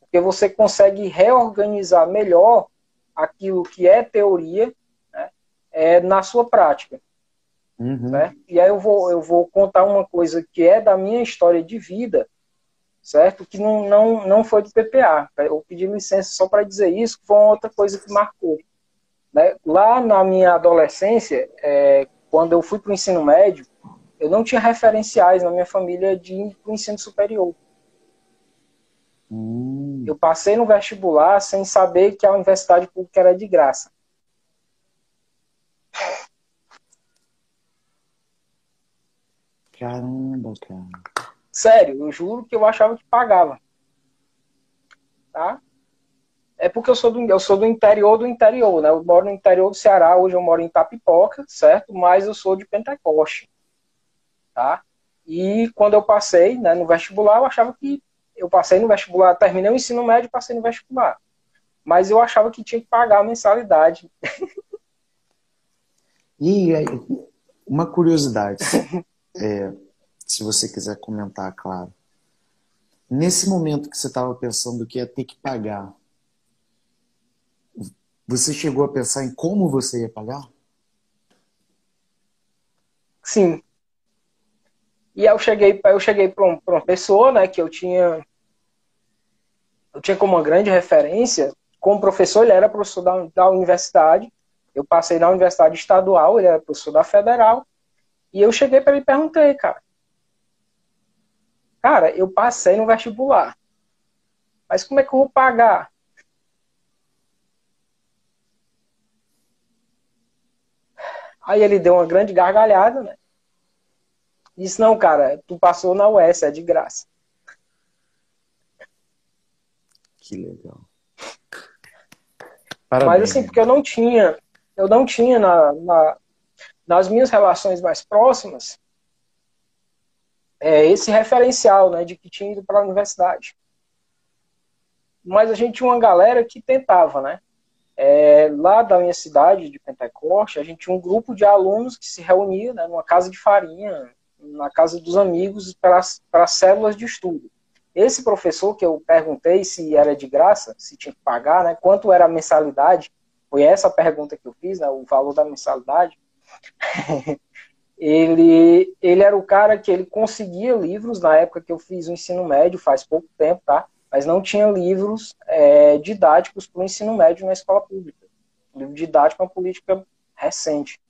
Porque você consegue reorganizar melhor aquilo que é teoria né, é, na sua prática. Uhum. Né? E aí eu vou, eu vou contar uma coisa que é da minha história de vida, certo? Que não, não, não foi do PPA. Eu pedi licença só para dizer isso, que foi uma outra coisa que marcou. Né? Lá na minha adolescência, é, quando eu fui para o ensino médio, eu não tinha referenciais na minha família de ir para o ensino superior. Hum. Eu passei no vestibular sem saber que a universidade pública era de graça. Caramba, cara. Sério, eu juro que eu achava que pagava. Tá? É porque eu sou do, eu sou do interior do interior, né? Eu moro no interior do Ceará, hoje eu moro em Tapipoca, certo? Mas eu sou de Pentecoste, tá? E quando eu passei né, no vestibular, eu achava que eu passei no vestibular, terminei o ensino médio e passei no vestibular. Mas eu achava que tinha que pagar a mensalidade. E uma curiosidade, é, se você quiser comentar, claro. Nesse momento que você estava pensando que ia ter que pagar você chegou a pensar em como você ia pagar? Sim. E eu cheguei, eu cheguei para um, uma pessoa, né, que eu tinha eu tinha como uma grande referência, como professor, ele era professor da, da universidade. Eu passei na universidade estadual, ele era professor da federal. E eu cheguei para ele e perguntei, cara. Cara, eu passei no vestibular. Mas como é que eu vou pagar? Aí ele deu uma grande gargalhada, né? Disse, não, cara, tu passou na US, é de graça. Que legal. Parabéns. Mas assim, porque eu não tinha, eu não tinha na, na nas minhas relações mais próximas é, esse referencial, né, de que tinha ido para a universidade. Mas a gente tinha uma galera que tentava, né? É, lá da minha cidade, de Pentecoste, a gente tinha um grupo de alunos que se reunia né, numa casa de farinha, na casa dos amigos, para, células de estudo. Esse professor que eu perguntei se era de graça, se tinha que pagar, né, quanto era a mensalidade, foi essa a pergunta que eu fiz, né, o valor da mensalidade. ele, ele era o cara que ele conseguia livros na época que eu fiz o ensino médio, faz pouco tempo, tá? Mas não tinha livros é, didáticos para o ensino médio na escola pública. O livro didático é uma política recente.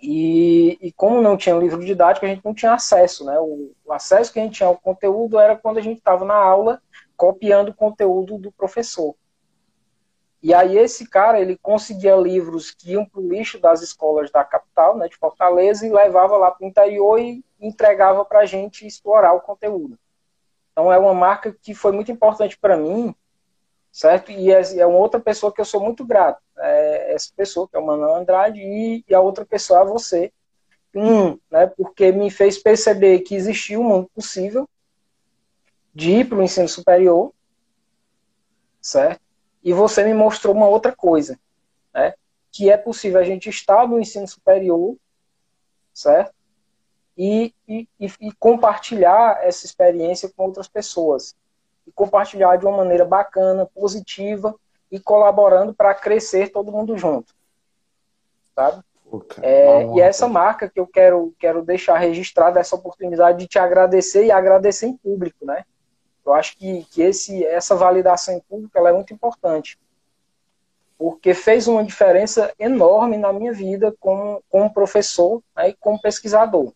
E, e, como não tinha livro didático, a gente não tinha acesso. Né? O, o acesso que a gente tinha ao conteúdo era quando a gente estava na aula copiando o conteúdo do professor. E aí esse cara, ele conseguia livros que iam para o lixo das escolas da capital, né, de Fortaleza, e levava lá para o interior e entregava para a gente explorar o conteúdo. Então é uma marca que foi muito importante para mim, certo? E é, é, uma outra pessoa que eu sou muito grato. É essa pessoa, que é o Manuel Andrade, e, e a outra pessoa é você. Um, né, porque me fez perceber que existia um mundo possível de ir para o ensino superior, certo? E você me mostrou uma outra coisa, né? Que é possível a gente estar no ensino superior, certo? E, e, e compartilhar essa experiência com outras pessoas. E compartilhar de uma maneira bacana, positiva e colaborando para crescer todo mundo junto. Sabe? é, e essa marca que eu quero, quero deixar registrada, essa oportunidade de te agradecer e agradecer em público, né? Eu acho que, que esse, essa validação em público ela é muito importante. Porque fez uma diferença enorme na minha vida como, como professor né, e como pesquisador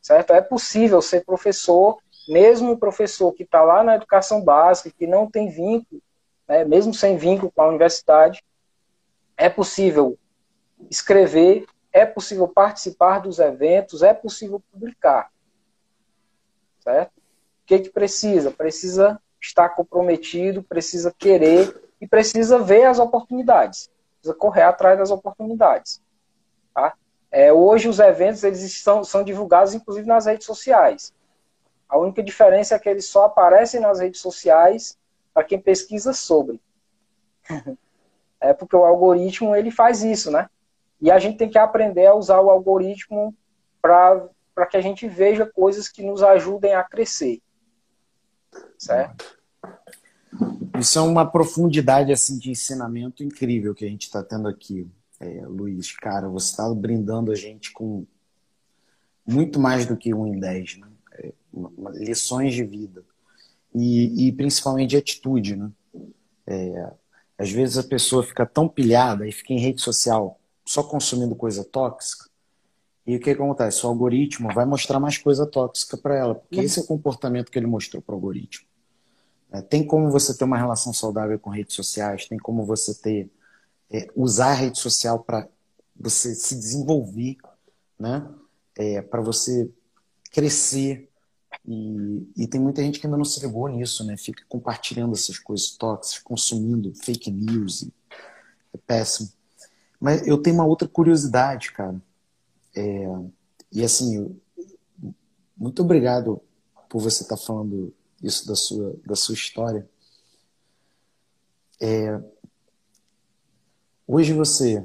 certo? É possível ser professor, mesmo o professor que está lá na educação básica, que não tem vínculo, né, mesmo sem vínculo com a universidade, é possível escrever, é possível participar dos eventos, é possível publicar. Certo? O que, que precisa? Precisa estar comprometido, precisa querer e precisa ver as oportunidades. Precisa correr atrás das oportunidades. Tá? É, hoje os eventos eles são, são divulgados inclusive nas redes sociais. A única diferença é que eles só aparecem nas redes sociais para quem pesquisa sobre. É porque o algoritmo ele faz isso, né? E a gente tem que aprender a usar o algoritmo para que a gente veja coisas que nos ajudem a crescer. Certo? Isso é uma profundidade assim de ensinamento incrível que a gente está tendo aqui, é, Luiz. Cara, você está brindando a gente com muito mais do que um em dez, né? É, lições de vida e, e, principalmente de atitude, né? É, às vezes a pessoa fica tão pilhada e fica em rede social só consumindo coisa tóxica. E o que acontece? O algoritmo vai mostrar mais coisa tóxica para ela, porque esse é o comportamento que ele mostrou para o algoritmo. É, tem como você ter uma relação saudável com redes sociais, tem como você ter é, usar a rede social para você se desenvolver, né? É, para você crescer. E, e, tem muita gente que ainda não se ligou nisso, né? Fica compartilhando essas coisas tóxicas, consumindo fake news. é péssimo. Mas eu tenho uma outra curiosidade, cara. É, e assim, eu, muito obrigado por você estar tá falando isso da sua, da sua história. É, hoje você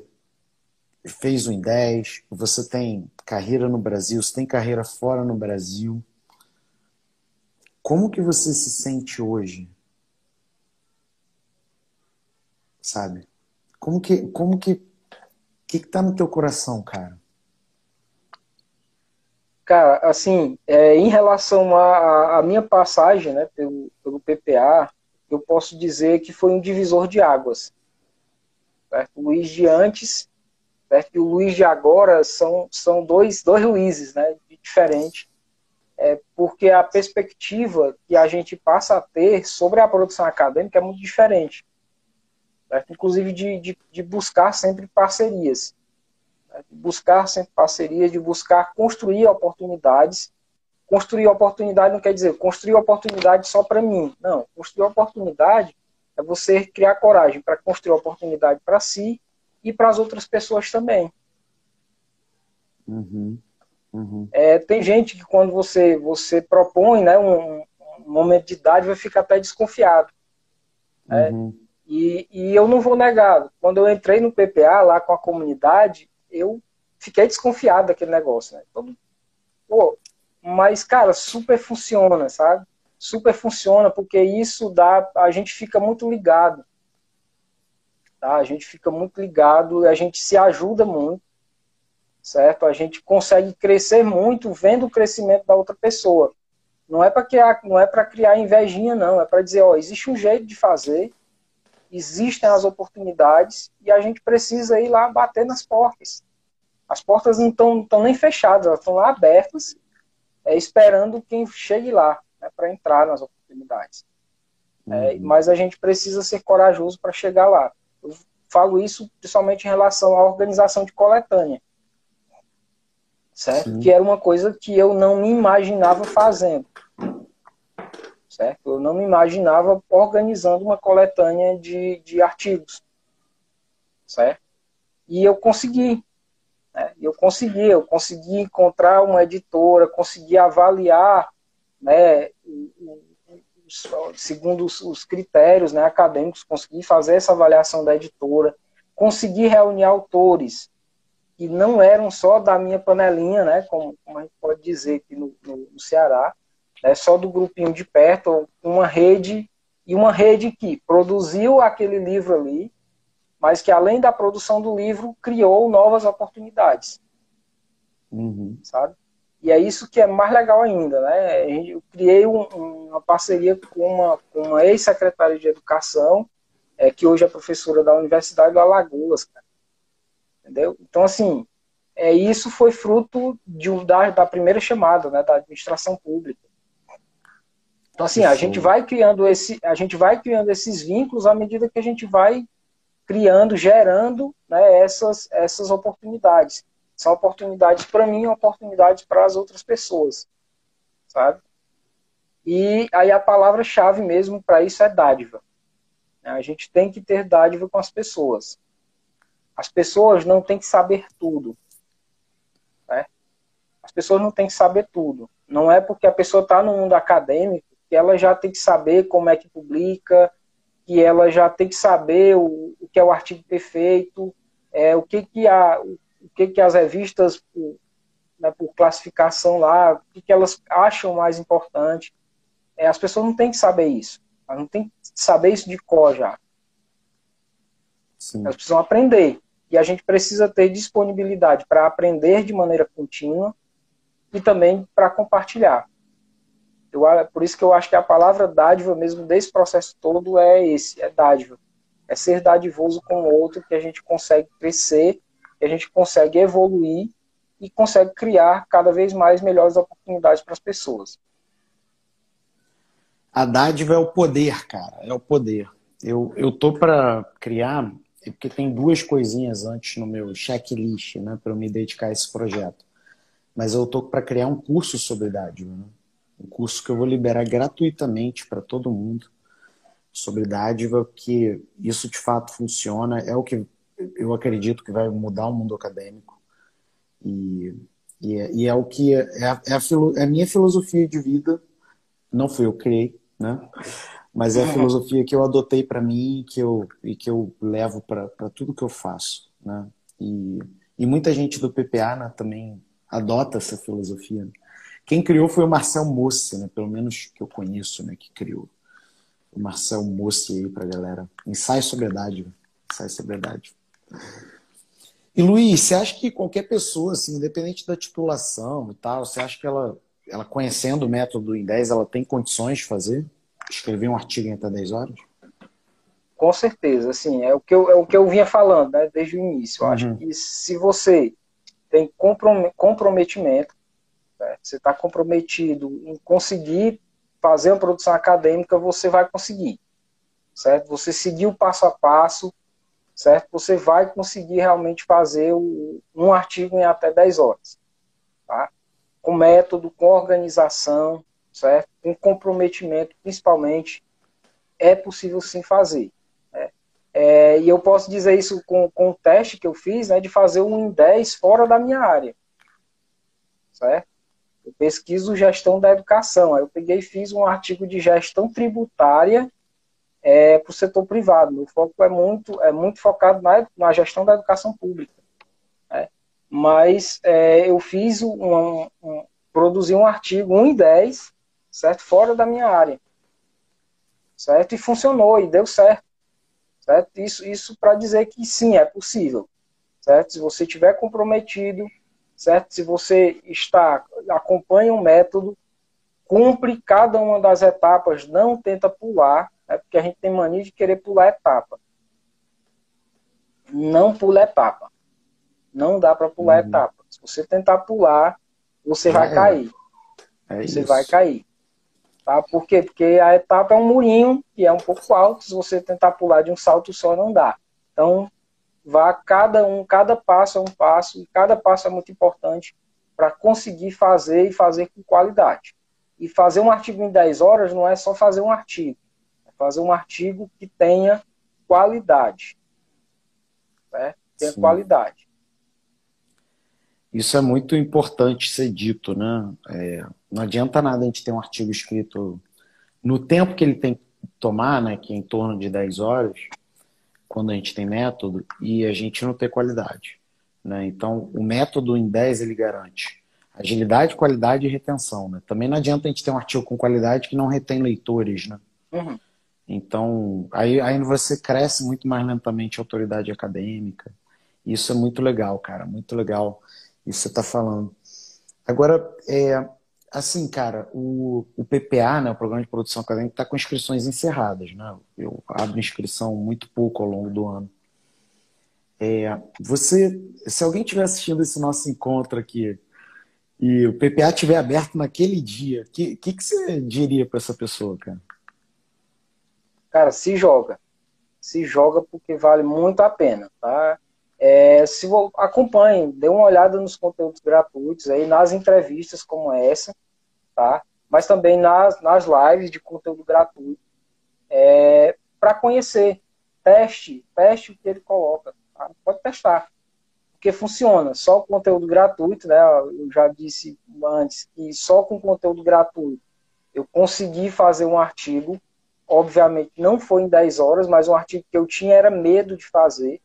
fez em 10, você tem carreira no Brasil, você tem carreira fora no Brasil. Como que você se sente hoje? Sabe? Como que como que que que tá no teu coração, cara? Cara, assim, é, em relação à minha passagem né, pelo, pelo PPA, eu posso dizer que foi um divisor de águas. Certo? O Luiz de antes certo? e o Luiz de agora são, são dois, dois Luizes né, diferentes, é, porque a perspectiva que a gente passa a ter sobre a produção acadêmica é muito diferente. Certo? Inclusive de, de, de buscar sempre parcerias de buscar sempre parceria, de buscar construir oportunidades. Construir oportunidade não quer dizer construir oportunidade só para mim. Não, construir oportunidade é você criar coragem para construir oportunidade para si e para as outras pessoas também. Uhum. Uhum. É, tem gente que quando você, você propõe né, um, um momento de idade vai ficar até desconfiado. Né? Uhum. E, e eu não vou negar, quando eu entrei no PPA lá com a comunidade, eu fiquei desconfiado daquele negócio, né? Todo, pô, mas, cara, super funciona, sabe? Super funciona, porque isso dá. A gente fica muito ligado. Tá? A gente fica muito ligado, a gente se ajuda muito, certo? A gente consegue crescer muito vendo o crescimento da outra pessoa. Não é para criar, não é para criar invejinha, não. É para dizer, ó, existe um jeito de fazer, existem as oportunidades e a gente precisa ir lá bater nas portas. As portas não estão nem fechadas, elas estão lá abertas, é, esperando quem chegue lá para entrar nas oportunidades. É, uhum. É, mas a gente precisa ser corajoso para chegar lá. Eu falo isso principalmente em relação à organização de coletânea, certo? Sim. Que era uma coisa que eu não me imaginava fazendo, certo? Eu não me imaginava organizando uma coletânea de, de artigos, certo? E eu consegui, né? Eu consegui, eu consegui encontrar uma editora, consegui avaliar, né, segundo os, critérios né, acadêmicos, consegui fazer essa avaliação da editora, consegui reunir autores que não eram só da minha panelinha, né, como, como a gente pode dizer aqui no, no, no Ceará, né, só do grupinho de perto, uma rede, e uma rede que produziu aquele livro ali, mas que além da produção do livro criou novas oportunidades, uhum. sabe? E é isso que é mais legal ainda, né? Eu criei um, uma parceria com uma, uma ex-secretária de educação, é, que hoje é professora da Universidade do Alagoas, cara. entendeu? Então assim, é isso foi fruto de, da, da primeira chamada, né, da administração pública. Então assim, a gente vai criando esse, a gente vai criando esses vínculos à medida que a gente vai criando, gerando né, essas, essas oportunidades. São oportunidades para mim, oportunidades para as outras pessoas, sabe? E aí a palavra-chave mesmo para isso é dádiva. A gente tem que ter dádiva com as pessoas. As pessoas não têm que saber tudo. Né? As pessoas não têm que saber tudo. Não é porque a pessoa está no mundo acadêmico que ela já tem que saber como é que publica, que ela já tem que saber o, o que é o artigo perfeito, é, o que que a, o que que as revistas por, né, por classificação lá, o que, que elas acham mais importante. É, as pessoas não têm que saber isso. Elas não têm que saber isso de cor já. Sim. Elas precisam aprender. E a gente precisa ter disponibilidade para aprender de maneira contínua e também para compartilhar. Eu, por isso que eu acho que a palavra dádiva mesmo desse processo todo é esse, é dádiva. É ser dadivoso com o outro que a gente consegue crescer, que a gente consegue evoluir e consegue criar cada vez mais melhores oportunidades para as pessoas. A dádiva é o poder, cara, é o poder. Eu, eu tô para criar, porque tem duas coisinhas antes no meu checklist, né, para eu me dedicar a esse projeto. Mas eu tô para criar um curso sobre dádiva, né? um curso que eu vou liberar gratuitamente para todo mundo sobre dádiva, que isso de fato funciona, é o que eu acredito que vai mudar o mundo acadêmico. E, e, é, e é, o que é, é, a, é a minha filosofia de vida, não fui eu que criei, né? Mas é a filosofia que eu adotei para mim que eu, e que eu levo para tudo que eu faço, né? E, e muita gente do PPA né, também adota essa filosofia. Quem criou foi o Marcel Mossi, né? Pelo menos que eu conheço, né? Que criou. O Marcel Mossi aí pra galera. Ensaio sobre a dádiva. Ensaio sobre a. E Luiz, você acha que qualquer pessoa, assim, independente da titulação e tal, você acha que ela ela conhecendo o método em 10, ela tem condições de fazer? Escrever um artigo em até 10 horas? Com certeza, assim, é o que eu, é o que eu vinha falando né, desde o início. Eu uhum. acho que se você tem comprometimento, né, você está comprometido em conseguir fazer uma produção acadêmica, você vai conseguir, certo? Você seguir o passo a passo, certo? Você vai conseguir realmente fazer um artigo em até 10 horas, tá? com método, com organização, certo? Com comprometimento, principalmente, é possível sim fazer. Né? É, e eu posso dizer isso com, com o teste que eu fiz, né, de fazer um em 10 fora da minha área, certo? Eu pesquiso gestão da educação, aí eu peguei e fiz um artigo de gestão tributária é, para o setor privado. Meu foco é muito, é muito focado na, na gestão da educação pública mas é, eu fiz um, um, produzi um artigo 1 em 10, certo? Fora da minha área, certo? E funcionou, e deu certo, certo? Isso, isso para dizer que sim, é possível, certo? Se você estiver comprometido, certo? Se você está, acompanha o um método, cumpre cada uma das etapas, não tenta pular, né? porque a gente tem mania de querer pular etapa. Não pula etapa. Não dá para pular uhum. etapa. Se você tentar pular, você vai é. cair. É você isso. vai cair. Tá? Por quê? Porque a etapa é um murinho que é um pouco alto. Se você tentar pular de um salto só, não dá. Então, vá cada um, cada passo é um passo, e cada passo é muito importante para conseguir fazer e fazer com qualidade. E fazer um artigo em 10 horas não é só fazer um artigo, é fazer um artigo que tenha qualidade. Né? Tenha Sim. qualidade. Isso é muito importante ser dito, né? É, não adianta nada a gente ter um artigo escrito no tempo que ele tem que tomar, né, que é em torno de 10 horas, quando a gente tem método, e a gente não ter qualidade. Né? Então, o método em 10 ele garante agilidade, qualidade e retenção. Né? Também não adianta a gente ter um artigo com qualidade que não retém leitores. Né? Uhum. Então, aí, aí você cresce muito mais lentamente a autoridade acadêmica. Isso é muito legal, cara, muito legal isso você está falando. Agora, é, assim, cara, o, o PPA, né, o Programa de Produção Acadêmica, está com inscrições encerradas. Né? Eu abro inscrição muito pouco ao longo do ano. É, você, se alguém estiver assistindo esse nosso encontro aqui e o PPA estiver aberto naquele dia, o que, que, que você diria para essa pessoa, cara? Cara, se joga. se joga porque vale muito a pena, tá? É, se acompanhe, dê uma olhada nos conteúdos gratuitos aí, nas entrevistas como essa, tá? Mas também nas, nas lives de conteúdo gratuito, é, para conhecer, teste, teste o que ele coloca, tá? pode testar, porque funciona. Só o conteúdo gratuito, né? Eu já disse antes que só com conteúdo gratuito eu consegui fazer um artigo obviamente não foi em 10 horas, mas um artigo que eu tinha era medo de fazer,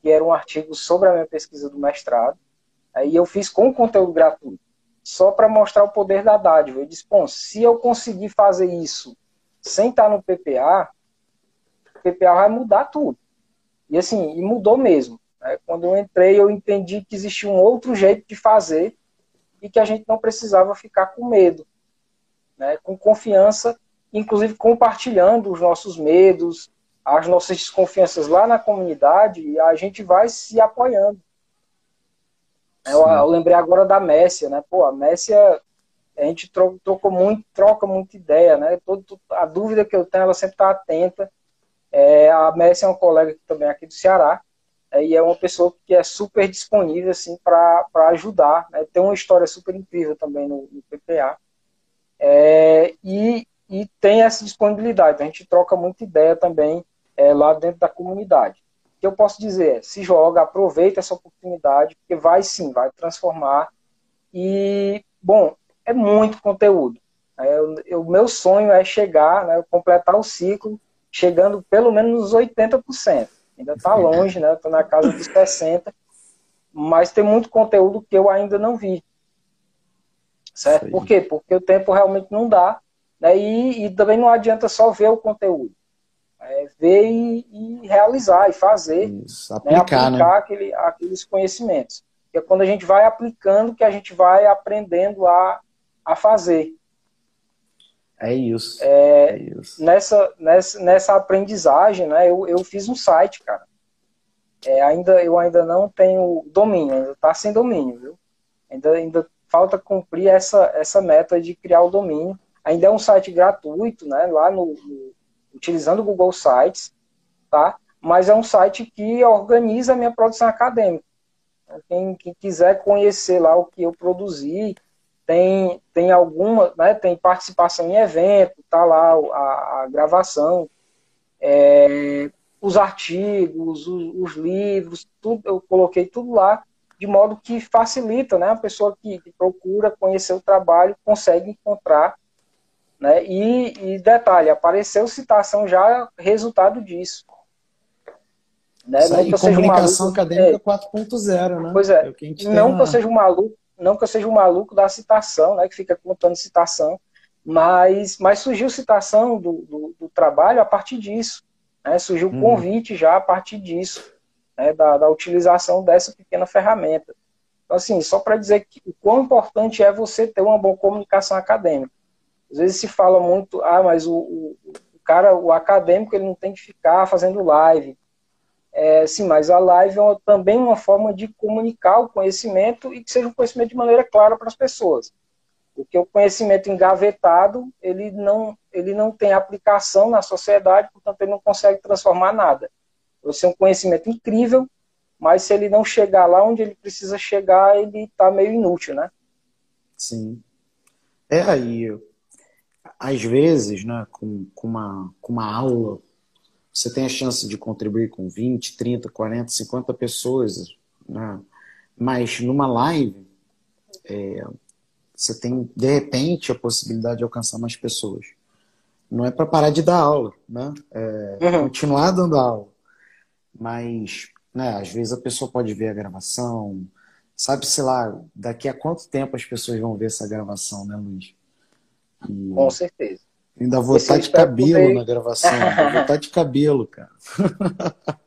que era um artigo sobre a minha pesquisa do mestrado. Aí eu fiz com conteúdo gratuito, só para mostrar o poder da dádiva. Eu disse, bom, se eu conseguir fazer isso sem estar no PPA, o PPA vai mudar tudo. E assim, e mudou mesmo. Né? Quando eu entrei, eu entendi que existia um outro jeito de fazer e que a gente não precisava ficar com medo, né? com confiança inclusive compartilhando os nossos medos, as nossas desconfianças lá na comunidade, e a gente vai se apoiando. Eu, eu, lembrei agora da Messia, né? Pô, a Messia, a gente trocou muito, troca muita ideia, né? Todo, a dúvida que eu tenho, ela sempre está atenta. É, a Messia é uma colega também aqui do Ceará, é, e é uma pessoa que é super disponível assim para ajudar. Né? Tem uma história super incrível também no, no PPA. É, e e tem essa disponibilidade. A gente troca muita ideia também é, lá dentro da comunidade. O que eu posso dizer é, se joga, aproveita essa oportunidade, porque vai sim, vai transformar. E, bom, é muito conteúdo. É, o meu sonho é chegar, né, completar o ciclo, chegando pelo menos nos 80%. Ainda está longe, né? Estou na casa dos 60%, mas tem muito conteúdo que eu ainda não vi. Certo? Por quê? Porque o tempo realmente não dá né? E, e, também não adianta só ver o conteúdo. É ver e, e, realizar e fazer. Isso, né? aplicar, né? aplicar né? aquele, aqueles conhecimentos. Que é quando a gente vai aplicando que a gente vai aprendendo a, a fazer. É isso. É, é isso. Nessa, nessa, nessa aprendizagem, né, eu, eu fiz um site, cara. É, ainda, eu ainda não tenho domínio, ainda está sem domínio, viu? Ainda, ainda falta cumprir essa, essa meta de criar o domínio. Ainda é um site gratuito, né? Lá no, no utilizando o Google Sites, tá? Mas é um site que organiza a minha produção acadêmica. Quem, quem quiser conhecer lá o que eu produzi, tem, tem alguma, né, tem participação em evento, tá lá a, a gravação, é, os artigos, os, os, livros, tudo, eu coloquei tudo lá, de modo que facilita, né, a pessoa que, que procura conhecer o trabalho consegue encontrar né? E, e detalhe, apareceu citação já resultado disso. Né? Não que eu comunicação maluco, acadêmica é, 4.0, né? Pois é, é não que eu seja um maluco, não que eu seja um maluco da citação, né? Que fica contando citação, mas, mas surgiu citação do, do, do trabalho a partir disso. Né? Surgiu hum. convite já a partir disso, né? da, da utilização dessa pequena ferramenta. Então, assim, só para dizer que o quão importante é você ter uma boa comunicação acadêmica. Às vezes se fala muito, ah, mas o, o, o cara, o acadêmico, ele não tem que ficar fazendo live. É, sim, mas a live é também uma forma de comunicar o conhecimento e que seja um conhecimento de maneira clara para as pessoas. Porque o conhecimento engavetado, ele não, ele não tem aplicação na sociedade, portanto ele não consegue transformar nada. Você é um conhecimento incrível, mas se ele não chegar lá onde ele precisa chegar, ele está meio inútil, né? Sim. É aí, às vezes, né, com, com, uma, com uma aula, você tem a chance de contribuir com 20, 30, 40, 50 pessoas, né? mas numa live, é, você tem, de repente, a possibilidade de alcançar mais pessoas. Não é para parar de dar aula, né? É, uhum. Continuar dando aula. Mas, né, às vezes a pessoa pode ver a gravação, sabe, sei lá, daqui a quanto tempo as pessoas vão ver essa gravação, né, Luiz? E Com certeza. Ainda vou estar de cabelo poder... na gravação. Vou estar de cabelo, cara.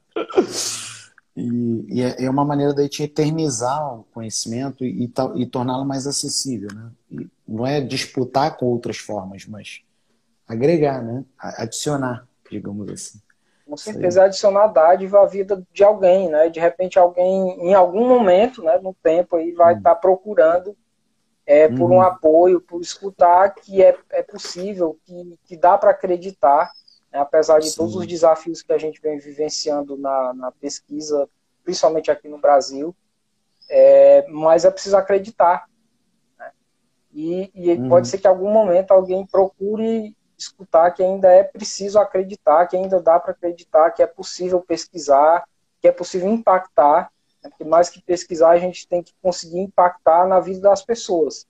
e, e é, é, uma maneira da gente eternizar o conhecimento e, e, e torná-lo mais acessível, né? E não é disputar com outras formas, mas agregar, né? Adicionar, digamos assim. Com certeza, adicionar dádiva à vida de alguém, né? De repente alguém, em algum momento, né, no tempo aí, vai hum. estar procurando é, por uhum. um apoio, por escutar que é, é possível, que, que dá para acreditar né, apesar de Sim. todos os desafios que a gente vem vivenciando na, na pesquisa, principalmente aqui no Brasil, é, mas é preciso acreditar. Né? E, e uhum. pode ser que em algum momento alguém procure escutar que ainda é preciso acreditar, que ainda dá para acreditar, que é possível pesquisar, que é possível impactar, né? porque mais que pesquisar, a gente tem que conseguir impactar na vida das pessoas.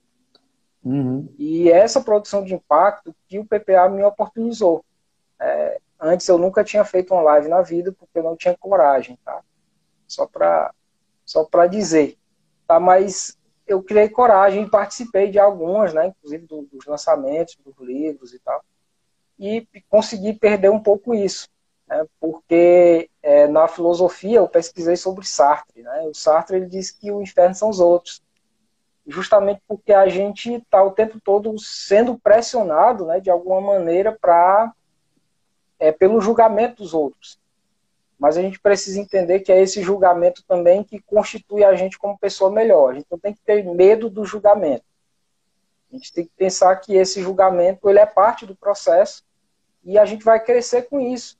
Uhum. E essa produção de impacto que o PPA me oportunizou. É, antes eu nunca tinha feito uma live na vida porque eu não tinha coragem, tá? Só para só para dizer, tá? Mas eu criei coragem e participei de algumas, né? Inclusive do, dos lançamentos, dos livros e tal, e consegui perder um pouco isso, né? Porque é, na filosofia eu pesquisei sobre Sartre, né? O Sartre ele diz que o inferno são os outros, justamente porque a gente está o tempo todo sendo pressionado, né? De alguma maneira para é, pelo julgamento dos outros. Mas a gente precisa entender que é esse julgamento também que constitui a gente como pessoa melhor. A gente não tem que ter medo do julgamento. A gente tem que pensar que esse julgamento ele é parte do processo e a gente vai crescer com isso.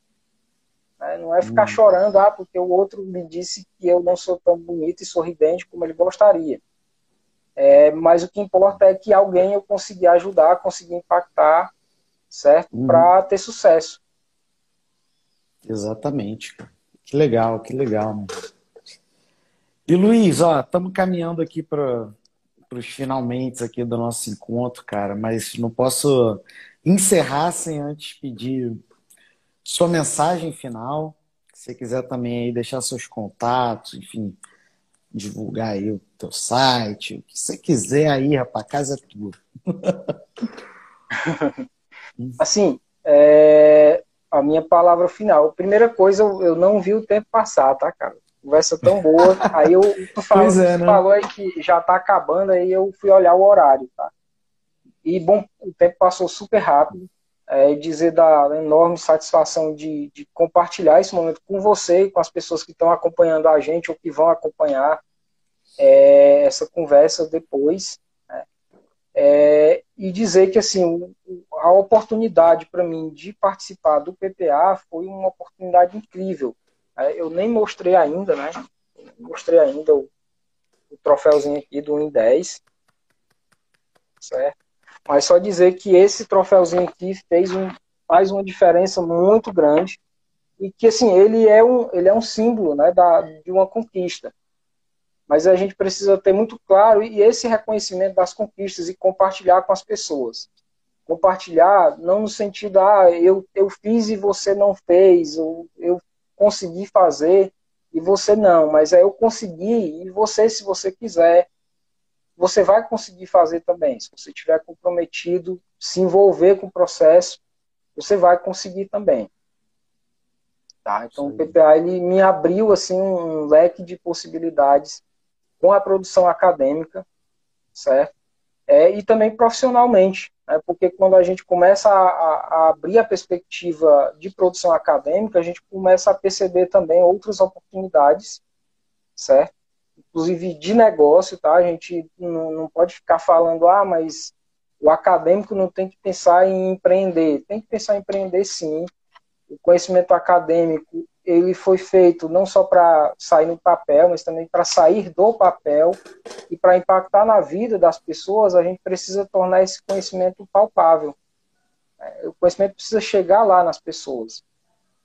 Né? Não é ficar hum. chorando, ah, porque o outro me disse que eu não sou tão bonito e sorridente como ele gostaria. É, mas o que importa é que alguém eu consegui ajudar, consegui impactar, certo? Hum. Para ter sucesso. Exatamente. Que legal, que legal. Né? E Luiz, ó, estamos caminhando aqui para os finalmente aqui do nosso encontro, cara, mas não posso encerrar sem antes pedir sua mensagem final. Se você quiser também aí deixar seus contatos, enfim, divulgar aí o teu site, o que você quiser aí, rapaz, casa é tua. assim, é, a minha palavra final. Primeira coisa, eu não vi o tempo passar, tá, cara? Conversa tão boa. Aí eu, tu falou, é, né? falou aí que já tá acabando, aí eu fui olhar o horário, tá? E, bom, o tempo passou super rápido. É, dizer da enorme satisfação de, de compartilhar esse momento com você e com as pessoas que estão acompanhando a gente ou que vão acompanhar é, essa conversa depois. É, e dizer que assim a oportunidade para mim de participar do PPA foi uma oportunidade incrível. É, eu nem mostrei ainda, né? Mostrei ainda o, o troféuzinho aqui do 1 em 10. Certo? Mas só dizer que esse troféuzinho aqui fez um, faz uma diferença muito grande e que assim ele é um ele é um símbolo né, da, de uma conquista mas a gente precisa ter muito claro e esse reconhecimento das conquistas e compartilhar com as pessoas. Compartilhar não no sentido, ah, eu, eu fiz e você não fez, ou eu consegui fazer e você não, mas é eu consegui e você, se você quiser, você vai conseguir fazer também. Se você estiver comprometido, se envolver com o processo, você vai conseguir também. Tá? Então Sim. o PPA ele me abriu assim um leque de possibilidades com a produção acadêmica, certo? É, e também profissionalmente, né? porque quando a gente começa a, a, abrir a perspectiva de produção acadêmica, a gente começa a perceber também outras oportunidades, certo? Inclusive de negócio, tá? A gente não, não pode ficar falando, ah, mas o acadêmico não tem que pensar em empreender. Tem que pensar em empreender sim. O conhecimento acadêmico ele foi feito não só para sair no papel, mas também para sair do papel e para impactar na vida das pessoas, a gente precisa tornar esse conhecimento palpável. É, o conhecimento precisa chegar lá nas pessoas.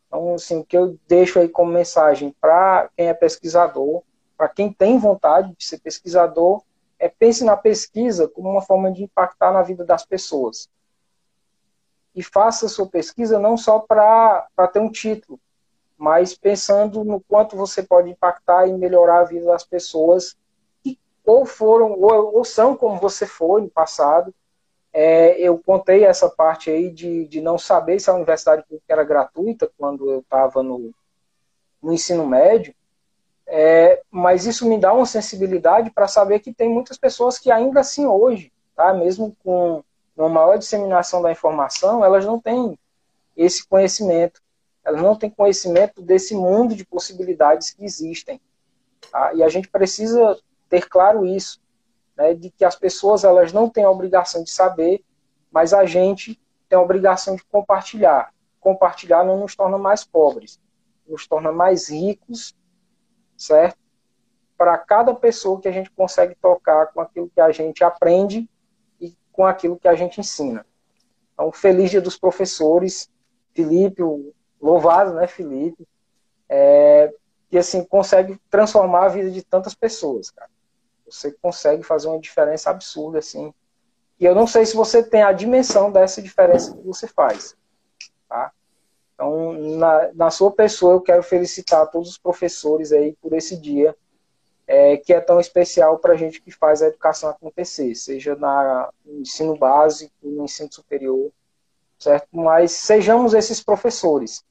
Então, assim, o que eu deixo aí como mensagem para quem é pesquisador, para quem tem vontade de ser pesquisador, é pense na pesquisa como uma forma de impactar na vida das pessoas. E faça sua pesquisa não só para ter um título, mas pensando no quanto você pode impactar e melhorar a vida das pessoas que ou foram ou, ou são como você foi no passado. É, eu contei essa parte aí de, de não saber se a universidade era gratuita quando eu estava no, no ensino médio, é, mas isso me dá uma sensibilidade para saber que tem muitas pessoas que ainda assim hoje, tá, mesmo com uma maior disseminação da informação, elas não têm esse conhecimento elas não têm conhecimento desse mundo de possibilidades que existem. Tá? E a gente precisa ter claro isso, né, de que as pessoas elas não têm a obrigação de saber, mas a gente tem a obrigação de compartilhar. compartilhar não nos torna mais pobres, nos torna mais ricos, certo? Para cada pessoa que a gente consegue tocar com aquilo que a gente aprende e com aquilo que a gente ensina. Então, feliz dia dos professores, Felipe, louvado, né, Felipe, é, assim consegue transformar a vida de tantas pessoas, cara. Você consegue fazer uma diferença absurda, assim. E eu não sei se você tem a dimensão dessa diferença que você faz? Então, na, na sua pessoa, eu quero felicitar todos os professores aí por esse dia, é, que é tão especial para a gente que faz a educação acontecer, seja na, no ensino básico, no ensino superior, certo? Mas sejamos esses professores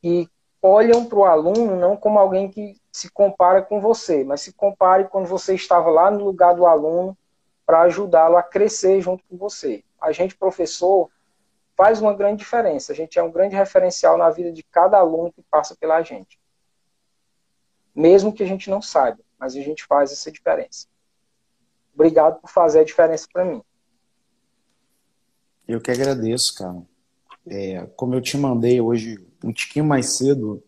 que olham para o aluno não como alguém que se compara com você, mas se compare quando você estava lá no lugar do aluno para ajudá-lo a crescer junto com você. A gente, professor, faz uma grande diferença. A gente é um grande referencial na vida de cada aluno que passa pela gente. Mesmo que a gente não saiba, mas a gente faz essa diferença. Obrigado por fazer a diferença para mim. Eu que agradeço, cara. É, como eu te mandei hoje um tiquinho mais cedo,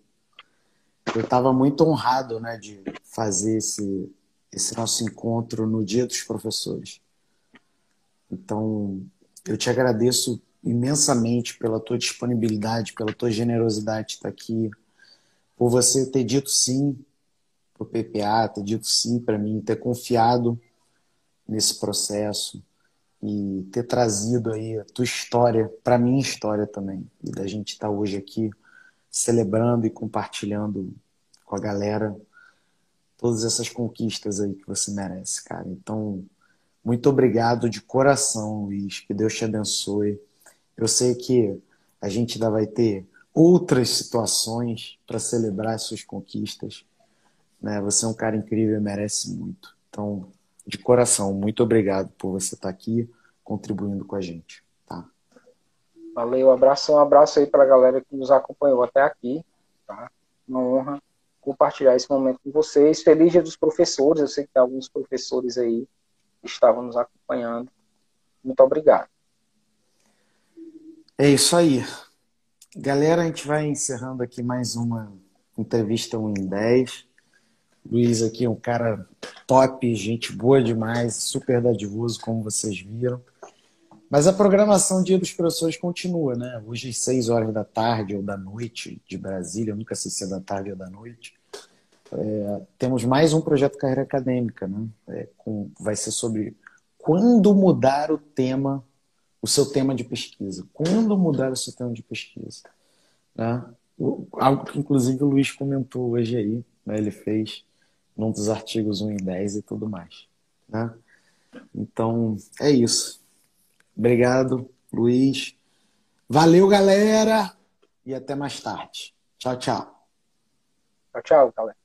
eu estava muito honrado né, de fazer esse, esse nosso encontro no Dia dos Professores. Então, eu te agradeço imensamente pela tua disponibilidade, pela tua generosidade de estar aqui, por você ter dito sim para o PPA, ter dito sim para mim, ter confiado nesse processo e ter trazido aí a tua história, para minha história também, e da gente estar hoje aqui celebrando e compartilhando com a galera todas essas conquistas aí que você merece, cara. Então, muito obrigado de coração, Luiz. Que Deus te abençoe. Eu sei que a gente ainda vai ter outras situações para celebrar as suas conquistas. Né? Você é um cara incrível e merece muito. Então, de coração, muito obrigado por você estar aqui contribuindo com a gente. Valeu, abraço, um abraço aí para a galera que nos acompanhou até aqui, tá? Uma honra compartilhar esse momento com vocês. Feliz dia dos professores, eu sei que alguns professores aí estavam nos acompanhando. Muito obrigado. É isso aí. Galera, a gente vai encerrando aqui mais uma entrevista 1 em 10. Luiz aqui é um cara top, gente boa demais, super dadivoso, como vocês viram. Mas a programação Dia dos Professores continua, né? Hoje às 6 horas da tarde ou da noite de Brasília, eu nunca sei se é da tarde ou da noite. É, temos mais um projeto Carreira Acadêmica, né? É, com, vai ser sobre quando mudar o tema, o seu tema de pesquisa. Quando mudar o seu tema de pesquisa. Né? Algo que inclusive o Luiz comentou hoje aí, né? ele fez num dos artigos 1 e 10 e tudo mais. Né? Então, é isso. Obrigado, Luiz. Valeu, galera. E até mais tarde. Tchau, tchau. Tchau, tchau, galera.